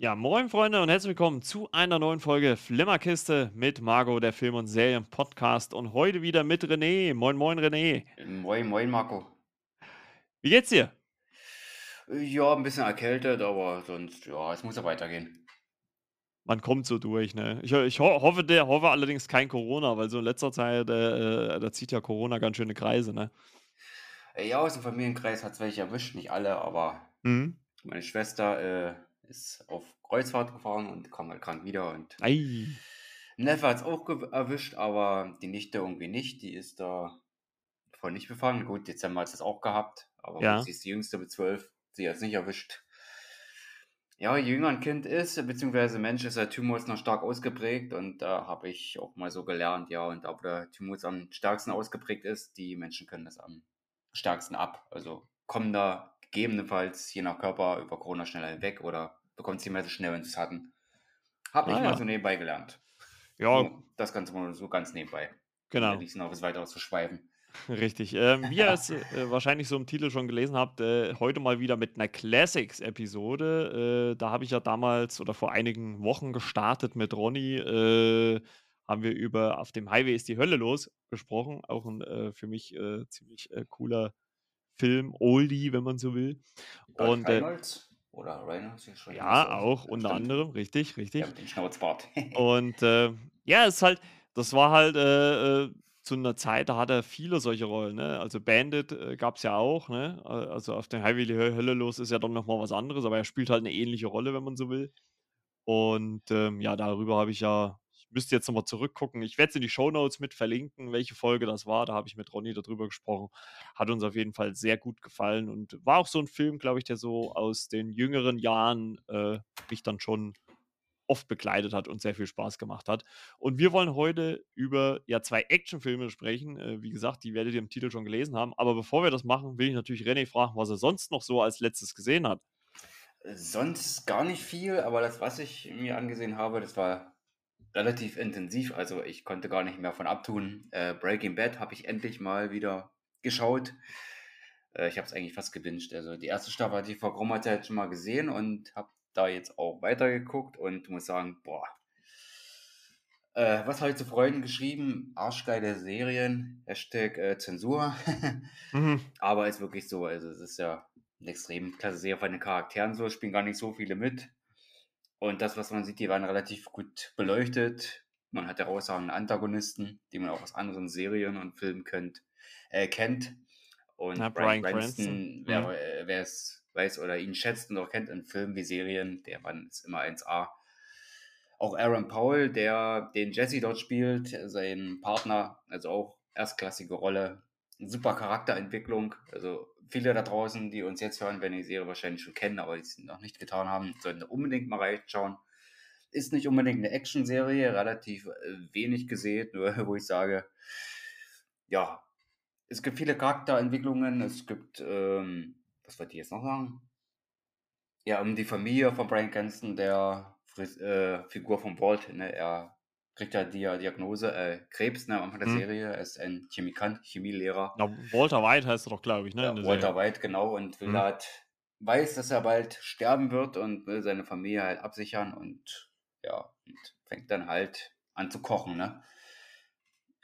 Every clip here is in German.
Ja, moin Freunde und herzlich willkommen zu einer neuen Folge Flimmerkiste mit Margot, der Film- und Serien-Podcast und heute wieder mit René. Moin, moin René. Moin, moin, Marco. Wie geht's dir? Ja, ein bisschen erkältet, aber sonst, ja, es muss ja weitergehen. Man kommt so durch, ne? Ich, ich ho hoffe, der hoffe allerdings kein Corona, weil so in letzter Zeit, äh, äh, da zieht ja Corona ganz schöne Kreise, ne? Ja, aus dem Familienkreis hat es welche erwischt, nicht alle, aber Mhm. meine Schwester äh, ist auf Kreuzfahrt gefahren und kam halt krank wieder und Ei. Neffe hat es auch erwischt, aber die Nichte irgendwie nicht, die ist da voll nicht befangen. Gut, Dezember hat es auch gehabt, aber Ja. sie ist die jüngste mit zwölf, sie hat es nicht erwischt. Ja, je jünger ein Kind ist, beziehungsweise Mensch, ist der Thymus noch stark ausgeprägt und da habe ich auch mal so gelernt, ja, und da wo der Thymus am stärksten ausgeprägt ist, die Menschen können das am stärksten ab. Also kommen da gegebenenfalls je nach Körper über Corona schneller hinweg oder bekommen sie mehr so schnell, wenn sie es hatten. Habe ich Ah mal ja. so nebenbei gelernt. Ja, Nur Das Ganze mal so ganz nebenbei. genau. Nicht noch was weiteres zu schweifen. Richtig. Ähm, wie ihr es äh, wahrscheinlich so im Titel schon gelesen habt, äh, heute mal wieder mit einer Classics-Episode. Äh, da habe ich ja damals oder vor einigen Wochen gestartet mit Ronny. Äh, haben wir über Auf dem Highway ist die Hölle los gesprochen. Auch ein äh, für mich äh, ziemlich cooler Film, Oldie, wenn man so will. Und Reynolds oder Reynolds, ja, das aus? auch Ja, unter stimmt. anderem, richtig, richtig. Ja, mit dem Schnauzbart. Und äh, ja, es ist halt, das war halt äh, äh, zu einer Zeit, da hat er viele solche Rollen, ne? Also Bandit äh, gab es ja auch, ne? Äh, Also auf dem Highway Hölle los ist ja dann nochmal was anderes, aber er spielt halt eine ähnliche Rolle, wenn man so will. Und ähm, ja, darüber habe ich ja, müsste jetzt nochmal zurückgucken. Ich werde es in die Shownotes mit verlinken, welche Folge das war. Da habe ich mit Ronny darüber gesprochen. Hat uns auf jeden Fall sehr gut gefallen und war auch so ein Film, glaube ich, der so aus den jüngeren Jahren äh, mich dann schon oft begleitet hat und sehr viel Spaß gemacht hat. Und wir wollen heute über ja zwei Actionfilme sprechen. Äh, wie gesagt, die werdet ihr im Titel schon gelesen haben. Aber bevor wir das machen, will ich natürlich René fragen, was er sonst noch so als letztes gesehen hat. Sonst gar nicht viel, aber das, was ich mir angesehen habe, das war relativ intensiv. Also ich konnte gar nicht mehr von abtun. Äh, Breaking Bad habe ich endlich mal wieder geschaut. Äh, ich habe es eigentlich fast gewünscht. Also die erste Staffel hatte ich vor geraumer Zeit schon mal gesehen und habe da jetzt auch weitergeguckt und muss sagen, boah. Äh, was habe ich zu Freunden geschrieben? Arschgeile Serien, Hashtag äh, Zensur. Mhm. Aber ist wirklich so. Also es ist ja eine extrem klasse Serie von den Charakteren so, spielen gar nicht so viele mit. Und das, was man sieht, die waren relativ gut beleuchtet. Man hat herausragende Antagonisten, die man auch aus anderen Serien und Filmen könnt, äh, kennt. Und Ja, Brian Cranston, Cranston, wer, mhm. äh, es weiß oder ihn schätzt und auch kennt in Filmen wie Serien, der Mann ist immer 1A. Auch Aaron Paul, der den Jesse dort spielt, sein Partner, also auch erstklassige Rolle, super Charakterentwicklung. Also viele da draußen, die uns jetzt hören, werden die Serie wahrscheinlich schon kennen, aber die es noch nicht getan haben, sollten unbedingt mal reinschauen. Ist nicht unbedingt eine Action-Serie, relativ äh, wenig gesehen, nur wo ich sage, ja, es gibt viele Charakterentwicklungen, es gibt, ähm, was wollte ich jetzt noch sagen? Ja, um die Familie von Brian Cranston, der Fris äh, Figur von Walt, ne, er kriegt ja die Diagnose, äh, Krebs, ne, am Anfang der Mhm. Serie, er ist ein Chemikant, Chemielehrer. Ja, Walter White heißt er doch, glaube ich, ne? Ja, Walter Serie. White, genau, und will halt, weiß, dass er bald sterben wird und will seine Familie halt absichern und ja, und fängt dann halt an zu kochen, ne?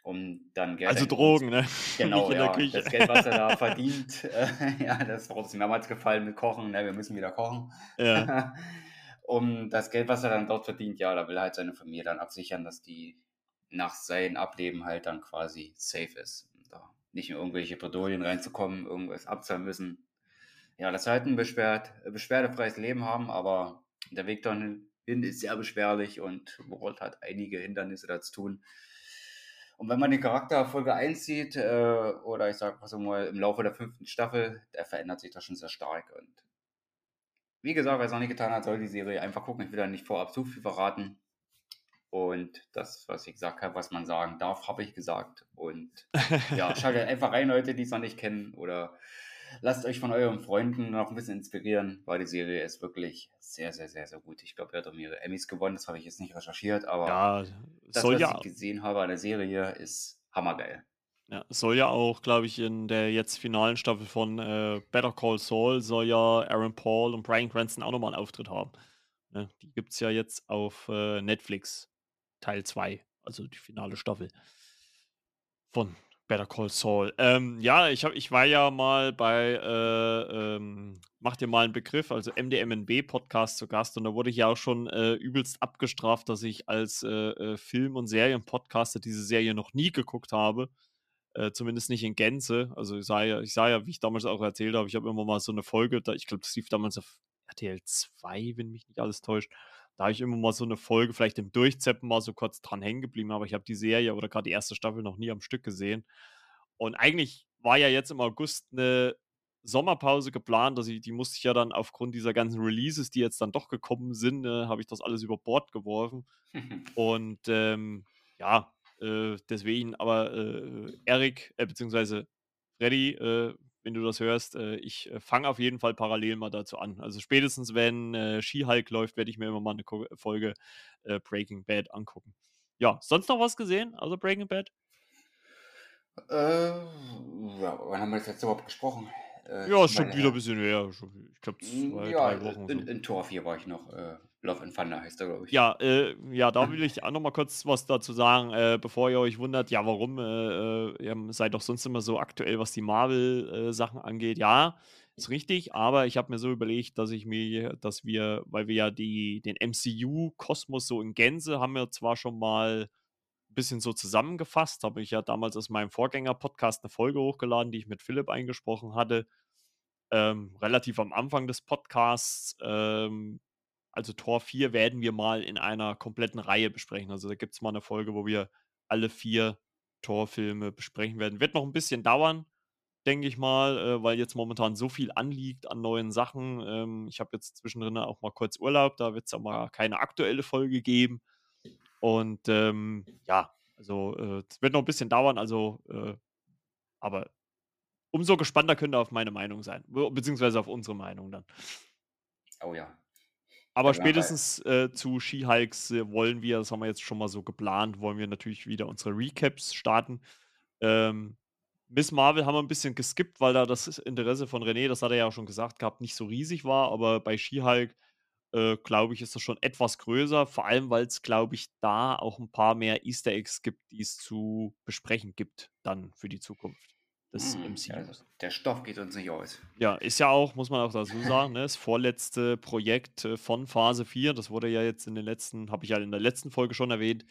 Um dann Geld Also Drogen, ne? Genau, ja. Küche. Das Geld, was er da verdient, äh, ja, das ist mir mehrmals gefallen mit Kochen, ne? Wir müssen wieder kochen. Ja. Um das Geld, was er dann dort verdient, ja, da will er halt seine Familie dann absichern, dass die nach seinem Ableben halt dann quasi safe ist. Da nicht in irgendwelche Bredouillen reinzukommen, irgendwas abzahlen müssen. Ja, dass sie halt ein beschwerdefreies Leben haben, aber der Weg dahin ist sehr beschwerlich und Walt hat einige Hindernisse dazu tun. Und wenn man den Charakter Folge 1 sieht, äh, oder ich sag so mal im Laufe der fünften Staffel, der verändert sich da schon sehr stark. Und wie gesagt, wer es noch nicht getan hat, soll die Serie einfach gucken. Ich will da nicht vorab zu viel verraten. Und das, was ich gesagt habe, was man sagen darf, habe ich gesagt. Und ja, schaltet einfach rein, Leute, die es noch nicht kennen. Oder lasst euch von euren Freunden noch ein bisschen inspirieren, weil die Serie ist wirklich sehr, sehr, sehr, sehr gut. Ich glaube, er hat auch mehrere Emmys gewonnen. Das habe ich jetzt nicht recherchiert, aber ja, das, was ja, ich gesehen habe an der Serie, ist hammergeil. Ja, soll ja auch, glaube ich, in der jetzt finalen Staffel von äh, Better Call Saul soll ja Aaron Paul und Brian Cranston auch nochmal einen Auftritt haben. Ne? Die gibt es ja jetzt auf äh, Netflix, Teil 2, also die finale Staffel von Better Call Saul. Ähm, ja, ich, hab, ich war ja mal bei äh, ähm, Mach dir mal einen Begriff, also MDMNB-Podcast zu Gast und da wurde ich ja auch schon äh, übelst abgestraft, dass ich als äh, äh Film- und Serienpodcaster diese Serie noch nie geguckt habe. Äh, zumindest nicht in Gänze. Also ich sah ja, ich sah ja, wie ich damals auch erzählt habe, ich habe immer mal so eine Folge, da, ich glaube, das lief damals auf RTL 2, wenn mich nicht alles täuscht. Da habe ich immer mal so eine Folge, vielleicht im Durchzeppen mal so kurz dran hängen geblieben, aber ich habe die Serie oder gerade die erste Staffel noch nie am Stück gesehen. Und eigentlich war ja jetzt im August eine Sommerpause geplant, also die musste ich ja dann aufgrund dieser ganzen Releases, die jetzt dann doch gekommen sind, äh, habe ich das alles über Bord geworfen. Und ähm, ja, äh, deswegen, aber äh, Erik, äh, beziehungsweise Freddy, äh, wenn du das hörst, äh, ich äh, fange auf jeden Fall parallel mal dazu an. Also spätestens, wenn äh, She-Hulk läuft, werde ich mir immer mal eine Ko Folge Breaking Bad angucken. Ja, sonst noch was gesehen, also Breaking Bad? Äh, ja, wann haben wir das jetzt überhaupt gesprochen? Ja, ist schon wieder ein bisschen her. Ich glaube, zwei, ja, drei Wochen. In, so. in Tor 4 war ich noch. Äh, Love and Thunder heißt er, glaube ich. Ja, äh, ja, da will ich auch noch mal kurz was dazu sagen, äh, bevor ihr euch wundert, ja, warum äh, äh ihr seid doch sonst immer so aktuell, was die Marvel-Sachen angeht. Ja, ist richtig, aber ich habe mir so überlegt, dass ich mir, dass wir, weil wir ja die, den MCU-Kosmos so in Gänze haben wir zwar schon mal ein bisschen so zusammengefasst, habe ich ja damals aus meinem Vorgänger-Podcast eine Folge hochgeladen, die ich mit Philipp eingesprochen hatte. Ähm, relativ am Anfang des Podcasts ähm, also Tor 4 werden wir mal in einer kompletten Reihe besprechen. Also da gibt es mal eine Folge, wo wir alle vier Torfilme besprechen werden. Wird noch ein bisschen dauern, denke ich mal, äh, weil jetzt momentan so viel anliegt an neuen Sachen. Ähm, ich habe jetzt zwischendrin auch mal kurz Urlaub, da wird es auch mal keine aktuelle Folge geben. Und ähm, ja, also äh, es wird noch ein bisschen dauern, also äh, aber umso gespannter könnt ihr auf meine Meinung sein, beziehungsweise auf unsere Meinung dann. Oh ja, aber ja, spätestens äh, zu Ski-Hikes äh, wollen wir, das haben wir jetzt schon mal so geplant, wollen wir natürlich wieder unsere Recaps starten. Ähm, Miss Marvel haben wir ein bisschen geskippt, weil da das Interesse von René, das hat er ja auch schon gesagt gehabt, nicht so riesig war. Aber bei Ski-Hulk, äh, glaube ich, ist das schon etwas größer. Vor allem, weil es, glaube ich, da auch ein paar mehr Easter Eggs gibt, die es zu besprechen gibt, dann für die Zukunft des hm, MCUs. Also der Stoff geht uns nicht aus. Ja, ist ja auch, muss man auch dazu sagen, ne, das vorletzte Projekt äh, von Phase 4. Das wurde ja jetzt in den letzten, habe ich ja in der letzten Folge schon erwähnt,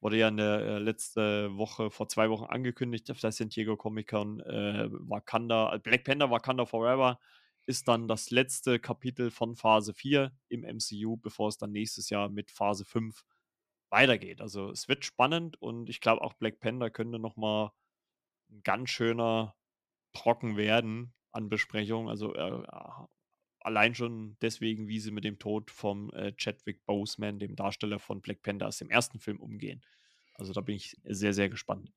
wurde ja in der äh, letzten Woche, vor zwei Wochen angekündigt auf der San Diego Comic Con. Äh, Wakanda, äh, Black Panther Wakanda Forever ist dann das letzte Kapitel von Phase 4 im MCU, bevor es dann nächstes Jahr mit Phase 5 weitergeht. Also es wird spannend und ich glaube auch Black Panther könnte nochmal ein ganz schöner Brocken werden an Besprechungen. Also äh, allein schon deswegen, wie sie mit dem Tod vom äh, Chadwick Boseman, dem Darsteller von Black Panther aus dem ersten Film, umgehen. Also da bin ich sehr, sehr gespannt.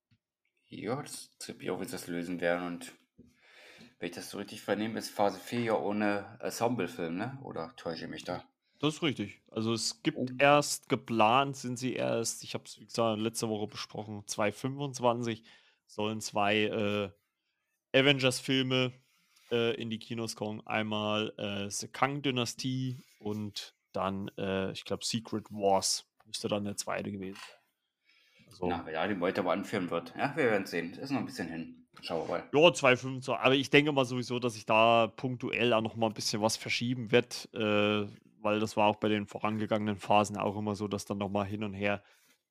Ja, das ich auch, wie sie das lösen werden. Und wenn ich das so richtig vernehme, ist Phase 4 ja ohne Ensemble-Film, ne? Oder täusche ich mich da? Das ist richtig. Also es gibt oh. erst geplant, sind sie erst, ich habe es wie gesagt letzte Woche besprochen, 2025 sollen zwei äh, Avengers-Filme äh, in die Kinos kommen. Einmal äh, The Kang-Dynastie und dann, äh, ich glaube, Secret Wars müsste dann der zweite gewesen sein. Also, Na, ja, die heute aber anführen wird. Ja, wir werden sehen. Ist noch ein bisschen hin. Schauen wir mal. Ja, 2,25. Aber ich denke mal sowieso, dass sich da punktuell auch noch mal ein bisschen was verschieben wird, äh, weil das war auch bei den vorangegangenen Phasen auch immer so, dass dann noch mal hin und her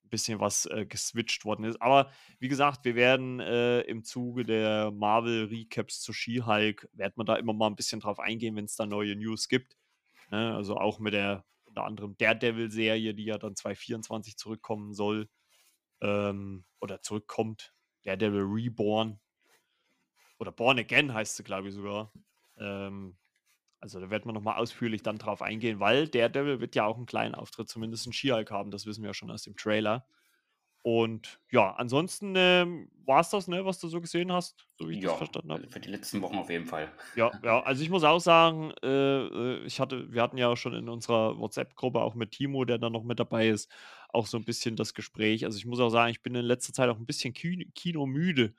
bisschen was äh, geswitcht worden ist. Aber wie gesagt, wir werden äh, im Zuge der Marvel-Recaps zu She-Hulk, werden wir da immer mal ein bisschen drauf eingehen, wenn es da neue News gibt. Ne? Also auch mit der unter anderem Daredevil-Serie, die ja dann 2024 zurückkommen soll. Ähm, oder zurückkommt. Daredevil Reborn. Oder Born Again heißt sie, glaube ich, sogar. Ähm, also da wird man nochmal ausführlich dann drauf eingehen, weil Daredevil wird ja auch einen kleinen Auftritt, zumindest in She-Hulk haben, das wissen wir ja schon aus dem Trailer. Und ja, ansonsten ähm, war es das, ne, was du so gesehen hast, so wie ich ja, das verstanden habe. Für die letzten Wochen auf jeden Fall. Ja, ja, also ich muss auch sagen, äh, äh ich hatte, wir hatten ja auch schon in unserer WhatsApp-Gruppe auch mit Timo, der dann noch mit dabei ist, auch so ein bisschen das Gespräch. Also ich muss auch sagen, ich bin in letzter Zeit auch ein bisschen kinomüde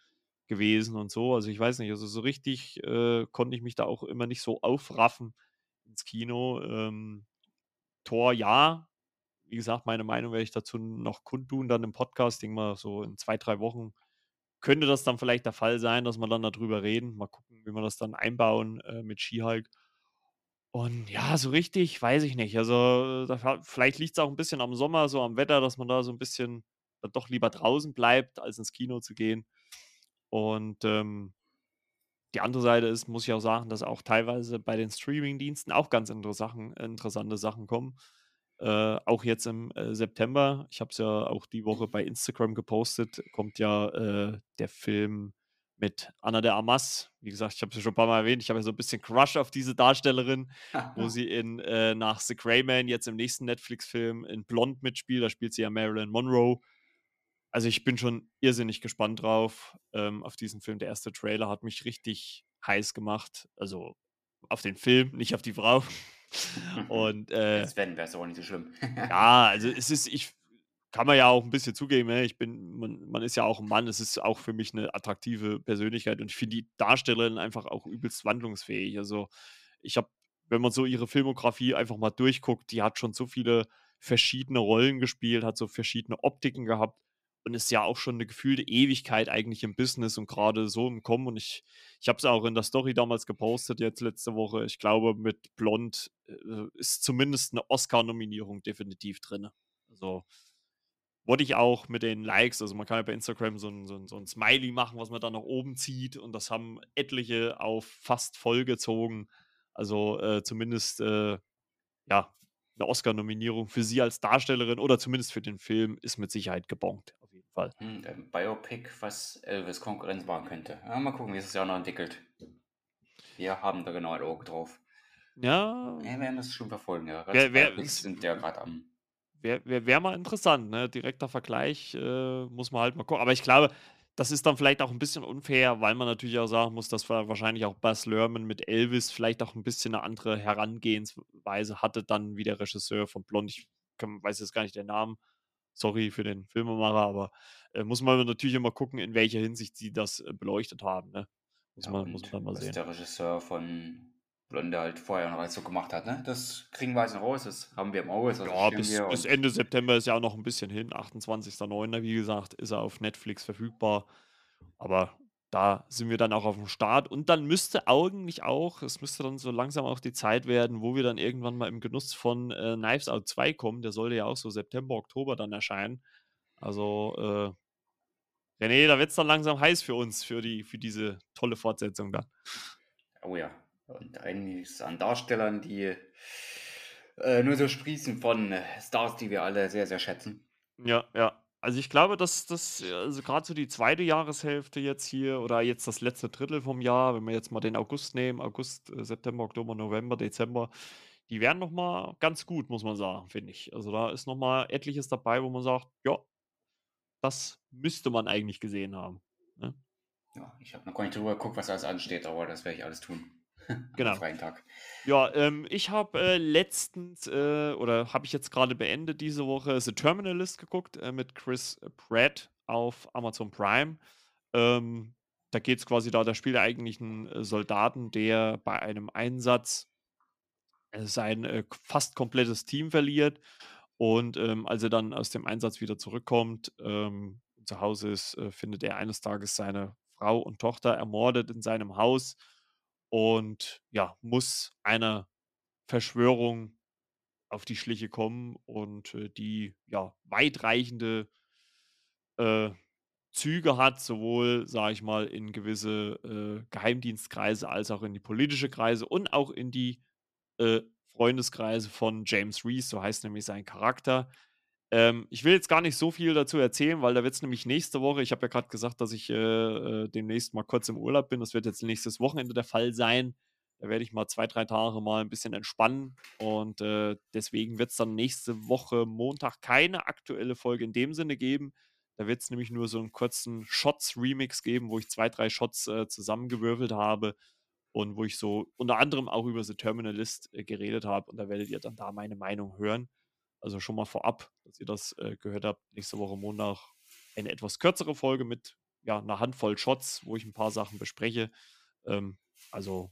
gewesen und so. Also ich weiß nicht, also so richtig äh, konnte ich mich da auch immer nicht so aufraffen ins Kino. Ähm, Tor ja. Wie gesagt, meine Meinung werde ich dazu noch kundtun, dann im Podcast. Denke mal, so in zwei, drei Wochen könnte das dann vielleicht der Fall sein, dass wir dann darüber reden. Mal gucken, wie wir das dann einbauen äh, mit Skihulk. Und ja, so richtig, weiß ich nicht. Also, da, vielleicht liegt es auch ein bisschen am Sommer, so am Wetter, dass man da so ein bisschen dann doch lieber draußen bleibt, als ins Kino zu gehen. Und ähm, die andere Seite ist, muss ich auch sagen, dass auch teilweise bei den Streaming-Diensten auch ganz interessante Sachen kommen. Äh, auch jetzt im äh, September, ich habe es ja auch die Woche bei Instagram gepostet, kommt ja äh, der Film mit Anna de Armas. Wie gesagt, ich habe es ja schon ein paar Mal erwähnt, ich habe ja so ein bisschen Crush auf diese Darstellerin, wo sie in äh, nach The Grey Man jetzt im nächsten Netflix-Film in Blond mitspielt. Da spielt sie ja Marilyn Monroe. Also ich bin schon irrsinnig gespannt drauf, ähm, auf diesen Film. Der erste Trailer hat mich richtig heiß gemacht. Also auf den Film, nicht auf die Frau. Und äh, Sven wäre es auch nicht so schlimm. ja, also es ist, ich kann man ja auch ein bisschen zugeben, ne? ich bin, man, man ist ja auch ein Mann, es ist auch für mich eine attraktive Persönlichkeit und ich finde die Darstellerin einfach auch übelst wandlungsfähig. Also ich habe, wenn man so ihre Filmografie einfach mal durchguckt, die hat schon so viele verschiedene Rollen gespielt, hat so verschiedene Optiken gehabt und ist ja auch schon eine gefühlte Ewigkeit eigentlich im Business und gerade so im Kommen. Und ich, ich habe es auch in der Story damals gepostet, jetzt letzte Woche. Ich glaube, mit Blond äh, ist zumindest eine Oscar-Nominierung definitiv drin. Also wurde ich auch mit den Likes, also man kann ja bei Instagram so ein, so, ein, so ein Smiley machen, was man dann nach oben zieht und das haben etliche auf fast voll gezogen. Also äh, zumindest äh, ja, eine Oscar-Nominierung für sie als Darstellerin oder zumindest für den Film ist mit Sicherheit gebongt, Fall. Hm, ein Biopic, was Elvis Konkurrenz machen könnte. Ja, mal gucken, wie es das Jahr noch entwickelt. Wir haben da genau ein Auge drauf. Ja. Wir werden das schon verfolgen, ja. Wer, wer, sind ja gerade am. Wäre wär, wär mal interessant, ne? Direkter Vergleich äh, muss man halt mal gucken. Aber ich glaube, das ist dann vielleicht auch ein bisschen unfair, weil man natürlich auch sagen muss, dass wahrscheinlich auch Buzz Lerman mit Elvis vielleicht auch ein bisschen eine andere Herangehensweise hatte, dann wie der Regisseur von Blond. Ich kann, weiß jetzt gar nicht den Namen. Sorry für den Filmemacher, aber äh, muss man natürlich immer gucken, in welcher Hinsicht sie das äh, beleuchtet haben. Ne? Muss, ja, man, muss man mal was sehen. der Regisseur von Blonde halt vorher noch alles so gemacht hat. Ne? Das kriegen wir jetzt noch raus, das haben wir im Auge. Das ja, bis, bis Ende September ist ja auch noch ein bisschen hin. 28.09. wie gesagt, ist er auf Netflix verfügbar. Aber da sind wir dann auch auf dem Start. Und dann müsste eigentlich auch, es müsste dann so langsam auch die Zeit werden, wo wir dann irgendwann mal im Genuss von äh, Knives Out 2 kommen. Der sollte ja auch so September, Oktober dann erscheinen. Also, äh, René, da wird es dann langsam heiß für uns, für, die, für diese tolle Fortsetzung dann. Oh ja, und einiges an Darstellern, die äh, nur so sprießen von Stars, die wir alle sehr, sehr schätzen. Ja, ja. Also ich glaube, dass das, also gerade so die zweite Jahreshälfte jetzt hier oder jetzt das letzte Drittel vom Jahr, wenn wir jetzt mal den August nehmen, August, äh, September, Oktober, November, Dezember, die werden noch mal ganz gut, muss man sagen, finde ich. Also da ist noch mal etliches dabei, wo man sagt, ja, das müsste man eigentlich gesehen haben. Ne? Ja, ich habe noch gar nicht drüber geguckt, was alles ansteht, aber das werde ich alles tun. Genau. freien Tag. Ja, ähm, ich habe äh, letztens äh, oder habe ich jetzt gerade beendet diese Woche The Terminalist geguckt äh, mit Chris Pratt auf Amazon Prime. Ähm, da geht es quasi da, da spielt er eigentlich einen äh, Soldaten, der bei einem Einsatz äh, sein äh, fast komplettes Team verliert. Und ähm, als er dann aus dem Einsatz wieder zurückkommt, ähm, zu Hause ist, findet er eines Tages seine Frau und Tochter ermordet in seinem Haus und ja, muss einer Verschwörung auf die Schliche kommen und äh, die ja weitreichende äh, Züge hat, sowohl, sage ich mal, in gewisse äh, Geheimdienstkreise als auch in die politische Kreise und auch in die äh, Freundeskreise von James Reese, so heißt nämlich sein Charakter, ähm, ich will jetzt gar nicht so viel dazu erzählen, weil da wird es nämlich nächste Woche, ich habe ja gerade gesagt, dass ich äh, äh, demnächst mal kurz im Urlaub bin. Das wird jetzt nächstes Wochenende der Fall sein. Da werde ich mal zwei, drei Tage mal ein bisschen entspannen. Und äh, deswegen wird es dann nächste Woche Montag keine aktuelle Folge in dem Sinne geben. Da wird es nämlich nur so einen kurzen Shots-Remix geben, wo ich zwei, drei Shots äh, zusammengewürfelt habe und wo ich so unter anderem auch über The Terminalist äh, geredet habe. Und da werdet ihr dann da meine Meinung hören. Also schon mal vorab, dass ihr das äh, gehört habt. Nächste Woche Montag eine etwas kürzere Folge mit ja, einer Handvoll Shots, wo ich ein paar Sachen bespreche. Ähm, also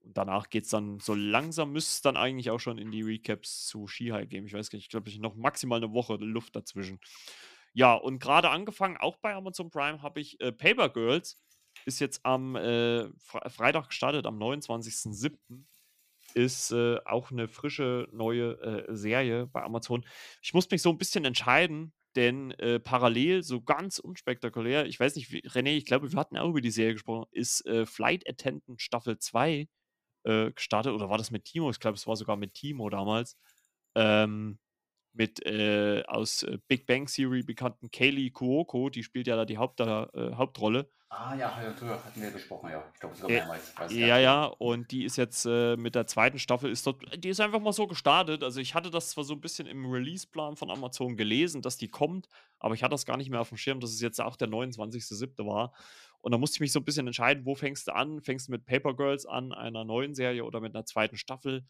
Und danach geht es dann so langsam, müsste es dann eigentlich auch schon in die Recaps zu She-High gehen. Ich weiß gar nicht, ich glaube, ich noch maximal eine Woche Luft dazwischen. Ja, und gerade angefangen, auch bei Amazon Prime, habe ich äh, Paper Girls. Ist jetzt am äh, Freitag gestartet, am 29.07. Ist äh, auch eine frische neue äh, Serie bei Amazon. Ich muss mich so ein bisschen entscheiden, denn äh, parallel, so ganz unspektakulär, ich weiß nicht, wie, René, ich glaube, wir hatten auch über die Serie gesprochen, ist äh, Flight Attendant Staffel 2 äh, gestartet. Oder war das mit Timo? Ich glaube, es war sogar mit Timo damals. Ähm, mit äh, aus äh, Big Bang Theory bekannten Kaylee Kuoko, die spielt ja da die Haupt, äh, Hauptrolle. Ah ja, darüber hatten wir gesprochen, ja. Ich glaube sogar mehrmals. ja, ja, und die ist jetzt äh, mit der zweiten Staffel, ist dort, die ist einfach mal so gestartet. Also ich hatte das zwar so ein bisschen im Release-Plan von Amazon gelesen, dass die kommt, aber ich hatte das gar nicht mehr auf dem Schirm, dass es jetzt auch der 29.07. war. Und da musste ich mich so ein bisschen entscheiden, wo fängst du an? Fängst du mit Paper Girls an, einer neuen Serie oder mit einer zweiten Staffel?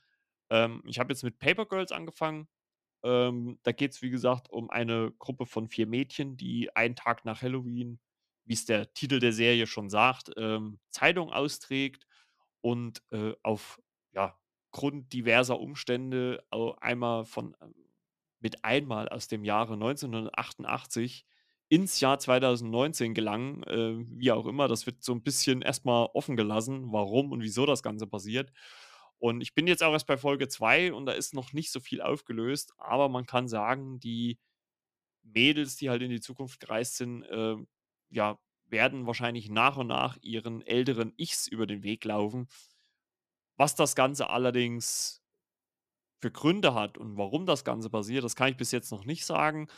Ähm, ich habe jetzt mit Paper Girls angefangen ähm, da geht es, wie gesagt, um eine Gruppe von vier Mädchen, die einen Tag nach Halloween, wie es der Titel der Serie schon sagt, ähm, Zeitung austrägt und äh, auf ja, Grund diverser Umstände einmal von äh, mit einmal aus dem Jahre 1988 ins Jahr 2019 gelangen, äh, wie auch immer. Das wird so ein bisschen erstmal offen gelassen, warum und wieso das Ganze passiert. Und ich bin jetzt auch erst bei Folge 2 und da ist noch nicht so viel aufgelöst, aber man kann sagen, die Mädels, die halt in die Zukunft gereist sind, äh, ja, werden wahrscheinlich nach und nach ihren älteren Ichs über den Weg laufen. Was das Ganze allerdings für Gründe hat und warum das Ganze passiert, das kann ich bis jetzt noch nicht sagen.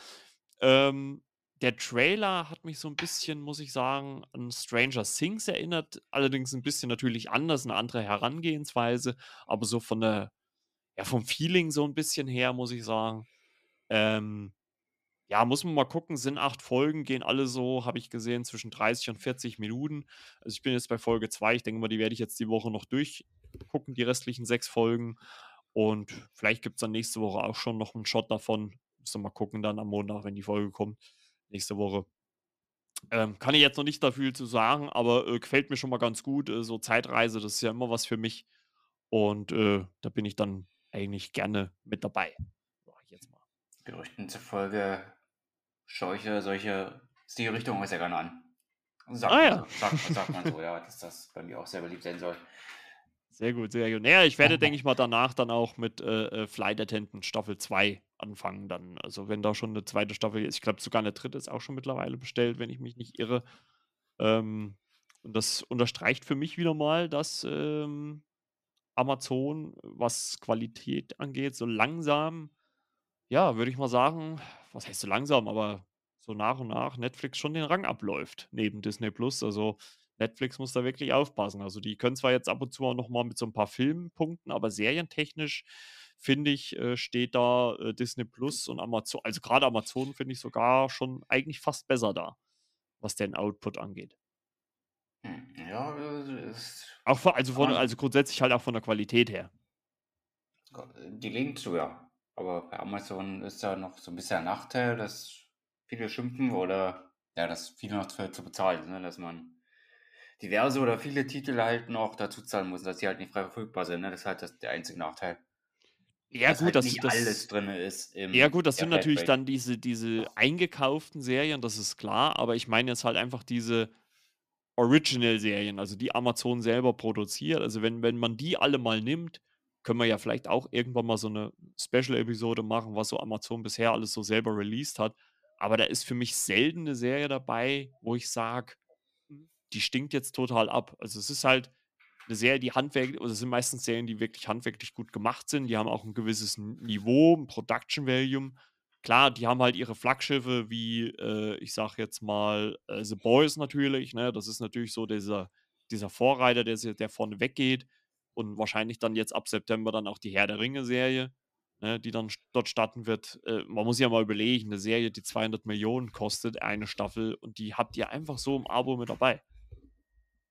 Ähm, der Trailer hat mich so ein bisschen, muss ich sagen, an Stranger Things erinnert. Allerdings ein bisschen natürlich anders, eine andere Herangehensweise, aber so von der, ja, vom Feeling so ein bisschen her, muss ich sagen. Ähm, ja, muss man mal gucken, sind acht Folgen, gehen alle so, habe ich gesehen, zwischen 30 und 40 Minuten. Also ich bin jetzt bei Folge 2, ich denke mal, die werde ich jetzt die Woche noch durchgucken, die restlichen sechs Folgen. Und vielleicht gibt es dann nächste Woche auch schon noch einen Shot davon. Müssen wir mal gucken dann am Montag, wenn die Folge kommt nächste Woche. Ähm, kann ich jetzt noch nicht dafür zu sagen, aber äh, gefällt mir schon mal ganz gut. Äh, so Zeitreise, das ist ja immer was für mich. Und äh, da bin ich dann eigentlich gerne mit dabei. Sag ich jetzt mal. Gerüchten zufolge Scheuche, solche Stilrichtungen ist ja gerne an. Sagt, ah, ja. sagt, sagt man so, ja, dass das bei mir auch sehr beliebt sein soll. Sehr gut, sehr gut. Naja, ich werde, denke ich mal, danach dann auch mit äh, äh Flight Attendant Staffel 2 anfangen dann. Also wenn da schon eine zweite Staffel ist, ich glaube sogar eine dritte ist auch schon mittlerweile bestellt, wenn ich mich nicht irre. Ähm, und das unterstreicht für mich wieder mal, dass ähm, Amazon, was Qualität angeht, so langsam, ja, würde ich mal sagen, was heißt so langsam, aber so nach und nach Netflix schon den Rang abläuft neben Disney Plus. Also Netflix muss da wirklich aufpassen. Also die können zwar jetzt ab und zu auch noch mal mit so ein paar Filmen punkten, aber serientechnisch finde ich, äh, steht da äh, Disney Plus und Amazon, also gerade Amazon finde ich sogar schon eigentlich fast besser da, was den Output angeht. Hm, ja, ist auch von, also, von, also grundsätzlich halt auch von der Qualität her. Die linkt so, ja. Aber bei Amazon ist ja noch so ein bisschen ein Nachteil, dass viele schimpfen oder ja, dass viele noch zu, zu bezahlen, ne? dass man diverse oder viele Titel halt noch dazu zahlen muss, dass sie halt nicht frei verfügbar sind. Ne? Das ist halt das, der einzige Nachteil. Ja, dass gut, halt dass nicht das, alles drin ist. ja, gut, das sind natürlich dann diese, diese eingekauften Serien, das ist klar, aber ich meine jetzt halt einfach diese Original-Serien, also die Amazon selber produziert. Also, wenn, wenn man die alle mal nimmt, können wir ja vielleicht auch irgendwann mal so eine Special-Episode machen, was so Amazon bisher alles so selber released hat. Aber da ist für mich selten eine Serie dabei, wo ich sage, die stinkt jetzt total ab. Also es ist halt eine Serie, die handwerklich, oder es sind meistens Serien, die wirklich handwerklich gut gemacht sind. Die haben auch ein gewisses Niveau, ein Production Value. Klar, die haben halt ihre Flaggschiffe, wie äh, ich sag jetzt mal äh, The Boys natürlich. Ne? Das ist natürlich so dieser, dieser Vorreiter, der, der vorne weggeht. Und wahrscheinlich dann jetzt ab September dann auch die Herr der Ringe-Serie, ne, die dann dort starten wird. Äh, man muss ja mal überlegen, eine Serie, die 200 Millionen kostet, eine Staffel, und die habt ihr einfach so im Abo mit dabei.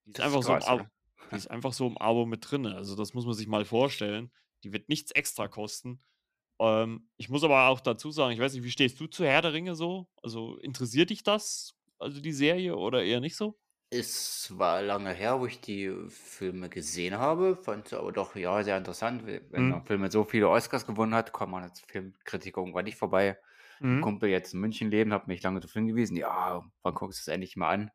Die ist, einfach, ist so krass, Abo, die ist einfach so im Abo mit drin. Also das muss man sich mal vorstellen. Die wird nichts extra kosten. Ähm, ich muss aber auch dazu sagen, ich weiß nicht, wie stehst du zu Herr der Ringe so? Also interessiert dich das, also die Serie oder eher nicht so? Es war lange her, wo ich die Filme gesehen habe, fand sie aber doch, ja, sehr interessant. We wenn Mhm. ein Film so viele Oscars gewonnen hat, kommt man als Filmkritiker irgendwann nicht vorbei. Mhm. Kumpel jetzt in München leben, hat mich lange darauf hingewiesen: „Ja, wann guckst du's endlich mal an?“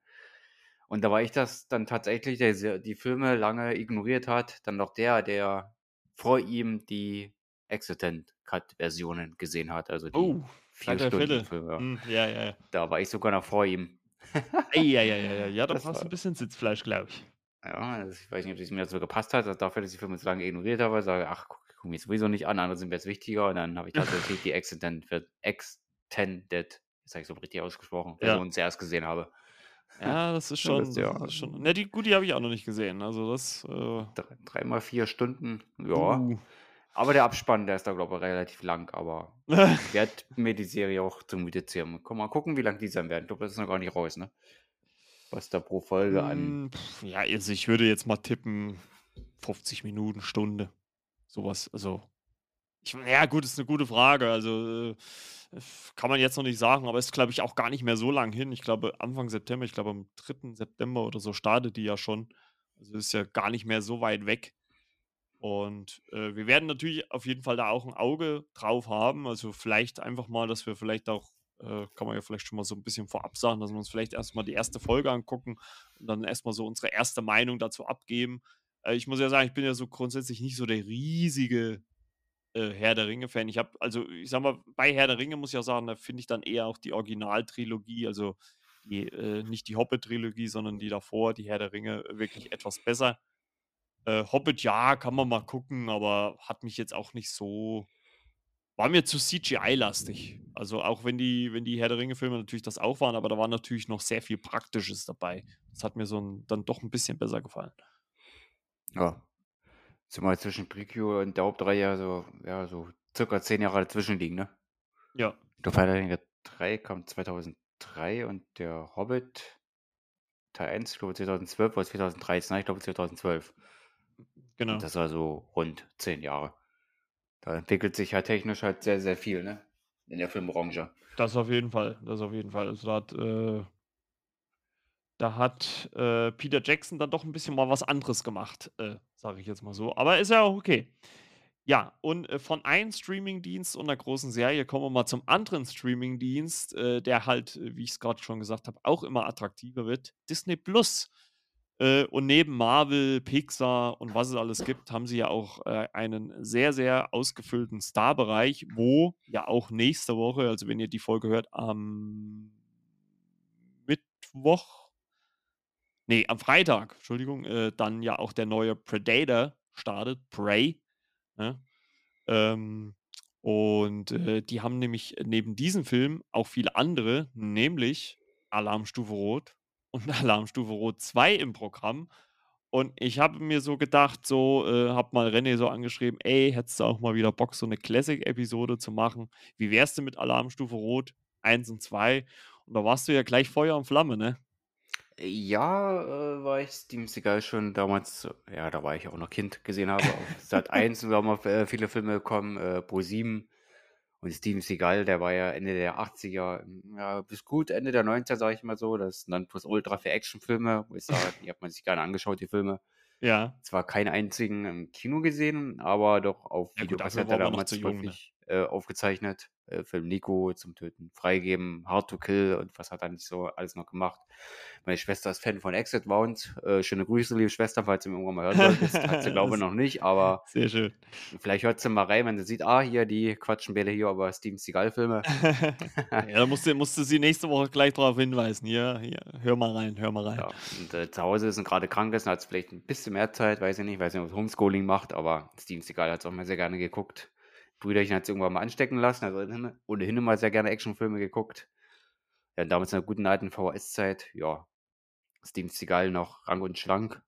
Und da war ich das dann tatsächlich, der die Filme lange ignoriert hat, dann noch der, der vor ihm die Extended Cut Versionen gesehen hat, also die Oh, 4 Freitag Stunden. Filme. Mhm, ja, ja, ja. Da war ich sogar noch vor ihm. Ei, ei, ei, ei. Ja, da Das brauchst du 'n war bisschen Sitzfleisch, glaube ich. Ja, also ich weiß nicht, ob das mir so gepasst hat, dass dafür, dass ich die Filme so lange ignoriert habe, sage: „Ach, gucke gucke mir sowieso nicht an, andere sind mir jetzt wichtiger.“ Und dann habe ich tatsächlich die Extended Extended, habe ich's auch richtig ausgesprochen, Ja. Version zuerst gesehen habe. Ja, das ist schon ja das ist schon ne, die gut, die habe ich auch noch nicht gesehen. Also das, äh Drei dreimal 4 Stunden, ja. Uh. Aber der Abspann, der ist da, glaube ich, relativ lang, aber ich werde mir die Serie auch zu Gemüte ziehen. Kann mal gucken, wie lang die sein werden. Ich glaube, das ist noch gar nicht raus, ne? Was da pro Folge an Hm, ja, also ich würde jetzt mal tippen, 50 Minuten, Stunde, so was. Also, ich ja gut, ist 'ne gute Frage. Also, äh, kann man jetzt noch nicht sagen, aber ist, glaube ich, auch gar nicht mehr so lang hin. Ich glaube, Anfang September ich glaube, am 3. September oder so startet die ja schon. Also, ist ja gar nicht mehr so weit weg. Und, äh, wir werden natürlich auf jeden Fall da auch 'n Auge drauf haben. Also, vielleicht einfach mal, dass wir vielleicht auch äh, kann man ja vielleicht schon mal so 'n bisschen vorab sagen, dass wir uns vielleicht erst mal die 1. Folge angucken und dann erst mal so unsere erste Meinung dazu abgeben. Äh, ich muss ja sagen, ich bin ja so grundsätzlich nicht so der riesige, äh, Herr-der-Ringe-Fan. Ich habe also, ich sage mal, bei Herr der Ringe muss ich auch sagen, da finde ich dann eher auch die Originaltrilogie, also die äh, nicht die Hobbit-Trilogie, sondern die davor, die Herr der Ringe, wirklich etwas besser. Äh, Hobbit, ja, kann man mal gucken, aber hat mich jetzt auch nicht so war mir zu CGI-lastig. Also, auch wenn die wenn die Herr-der-Ringe-Filme natürlich das auch waren, aber da war natürlich noch sehr viel Praktisches dabei. Das hat mir so 'n dann doch 'n bisschen besser gefallen. Ja. Zumal zwischen Prequel und der Hauptreihe so ja, so circa 10 Jahre dazwischen liegen, ne? Ja. Der Herr der Ringe 3 kam 2003 und der Hobbit Teil 1, ich glaube 2012 oder 2013, nein, ich glaube 2012. Genau. Und das war so rund 10 Jahre. Da entwickelt sich halt technisch halt sehr, sehr viel, ne? In der Filmbranche. Das auf jeden Fall, das auf jeden Fall. Also, da hat, äh da hat, äh, Peter Jackson dann doch 'n bisschen mal was anderes gemacht, äh, sage ich jetzt mal so. Aber ist ja auch okay. Ja, und, äh, von einem Streamingdienst und 'ner großen Serie kommen wir mal zum anderen Streamingdienst, äh, der halt, äh, wie ich's grad schon gesagt habe, auch immer attraktiver wird, Disney+. Äh, und neben Marvel, Pixar und was es alles gibt, haben sie ja auch, einen sehr, sehr ausgefüllten Star-Bereich, wo ja auch nächste Woche also, wenn ihr die Folge hört, am Mittwoch ne, am Freitag, Entschuldigung, äh, dann ja auch der neue Predator startet, Prey, ne? Ähm, und, äh, die haben nämlich neben diesem Film auch viele andere, nämlich Alarmstufe Rot und Alarmstufe Rot 2 im Programm. Und ich habe mir so gedacht, so äh, habe mal René so angeschrieben: „Ey, hättest du auch mal wieder Bock, so 'ne Classic-Episode zu machen? Wie wär's denn mit Alarmstufe Rot 1 und 2?“ Und da warst du ja gleich Feuer und Flamme, ne? Ja, äh, weil ich Steven Seagal schon damals ja, da war ich auch noch Kind, gesehen habe auf Sat.1 und da haben auch, äh, viele Filme gekommen, äh, Pro7. Und Steven Seagal, der war ja Ende der 80er, ja, bis gut Ende der 90er, sage ich mal so, das Nonplusultra für Actionfilme, wo ich sage, die hat man sich gerne angeschaut, die Filme. Ja. Zwar keinen einzigen im Kino gesehen, aber doch auf Ja Videokassette noch damals zu jung, ne? häufig, äh, aufgezeichnet. Äh, Film Nico zum Töten freigeben, Hard to Kill und was hat er nicht so alles noch gemacht. Meine Schwester ist Fan von Exit Wounds. Äh, schöne Grüße, liebe Schwester, falls du mich irgendwann mal hören solltest. Hat sie, glaube ich, noch nicht, aber Sehr schön. vielleicht hört sie mal rein, wenn sie sieht: „Ah, hier, die quatschen beide hier über Steven Seagal-Filme.“ Ja, da musst du musst du sie nächste Woche gleich drauf hinweisen: „Hier hier, hör mal rein, hör mal rein.“ Ja, und, äh, zu Hause ist und grade krank ist und hat vielleicht 'n bisschen mehr Zeit, weiß ich nicht, weiß nicht, ob's Homeschooling macht, aber Steven Seagal hat's auch immer sehr gerne geguckt. Brüderchen hat's irgendwann mal anstecken lassen, also ohnehin ohnehin immer sehr gerne Actionfilme geguckt. Ja, damals in der guten alten VHS-Zeit, ja, Steven Seagal noch rank und schlank.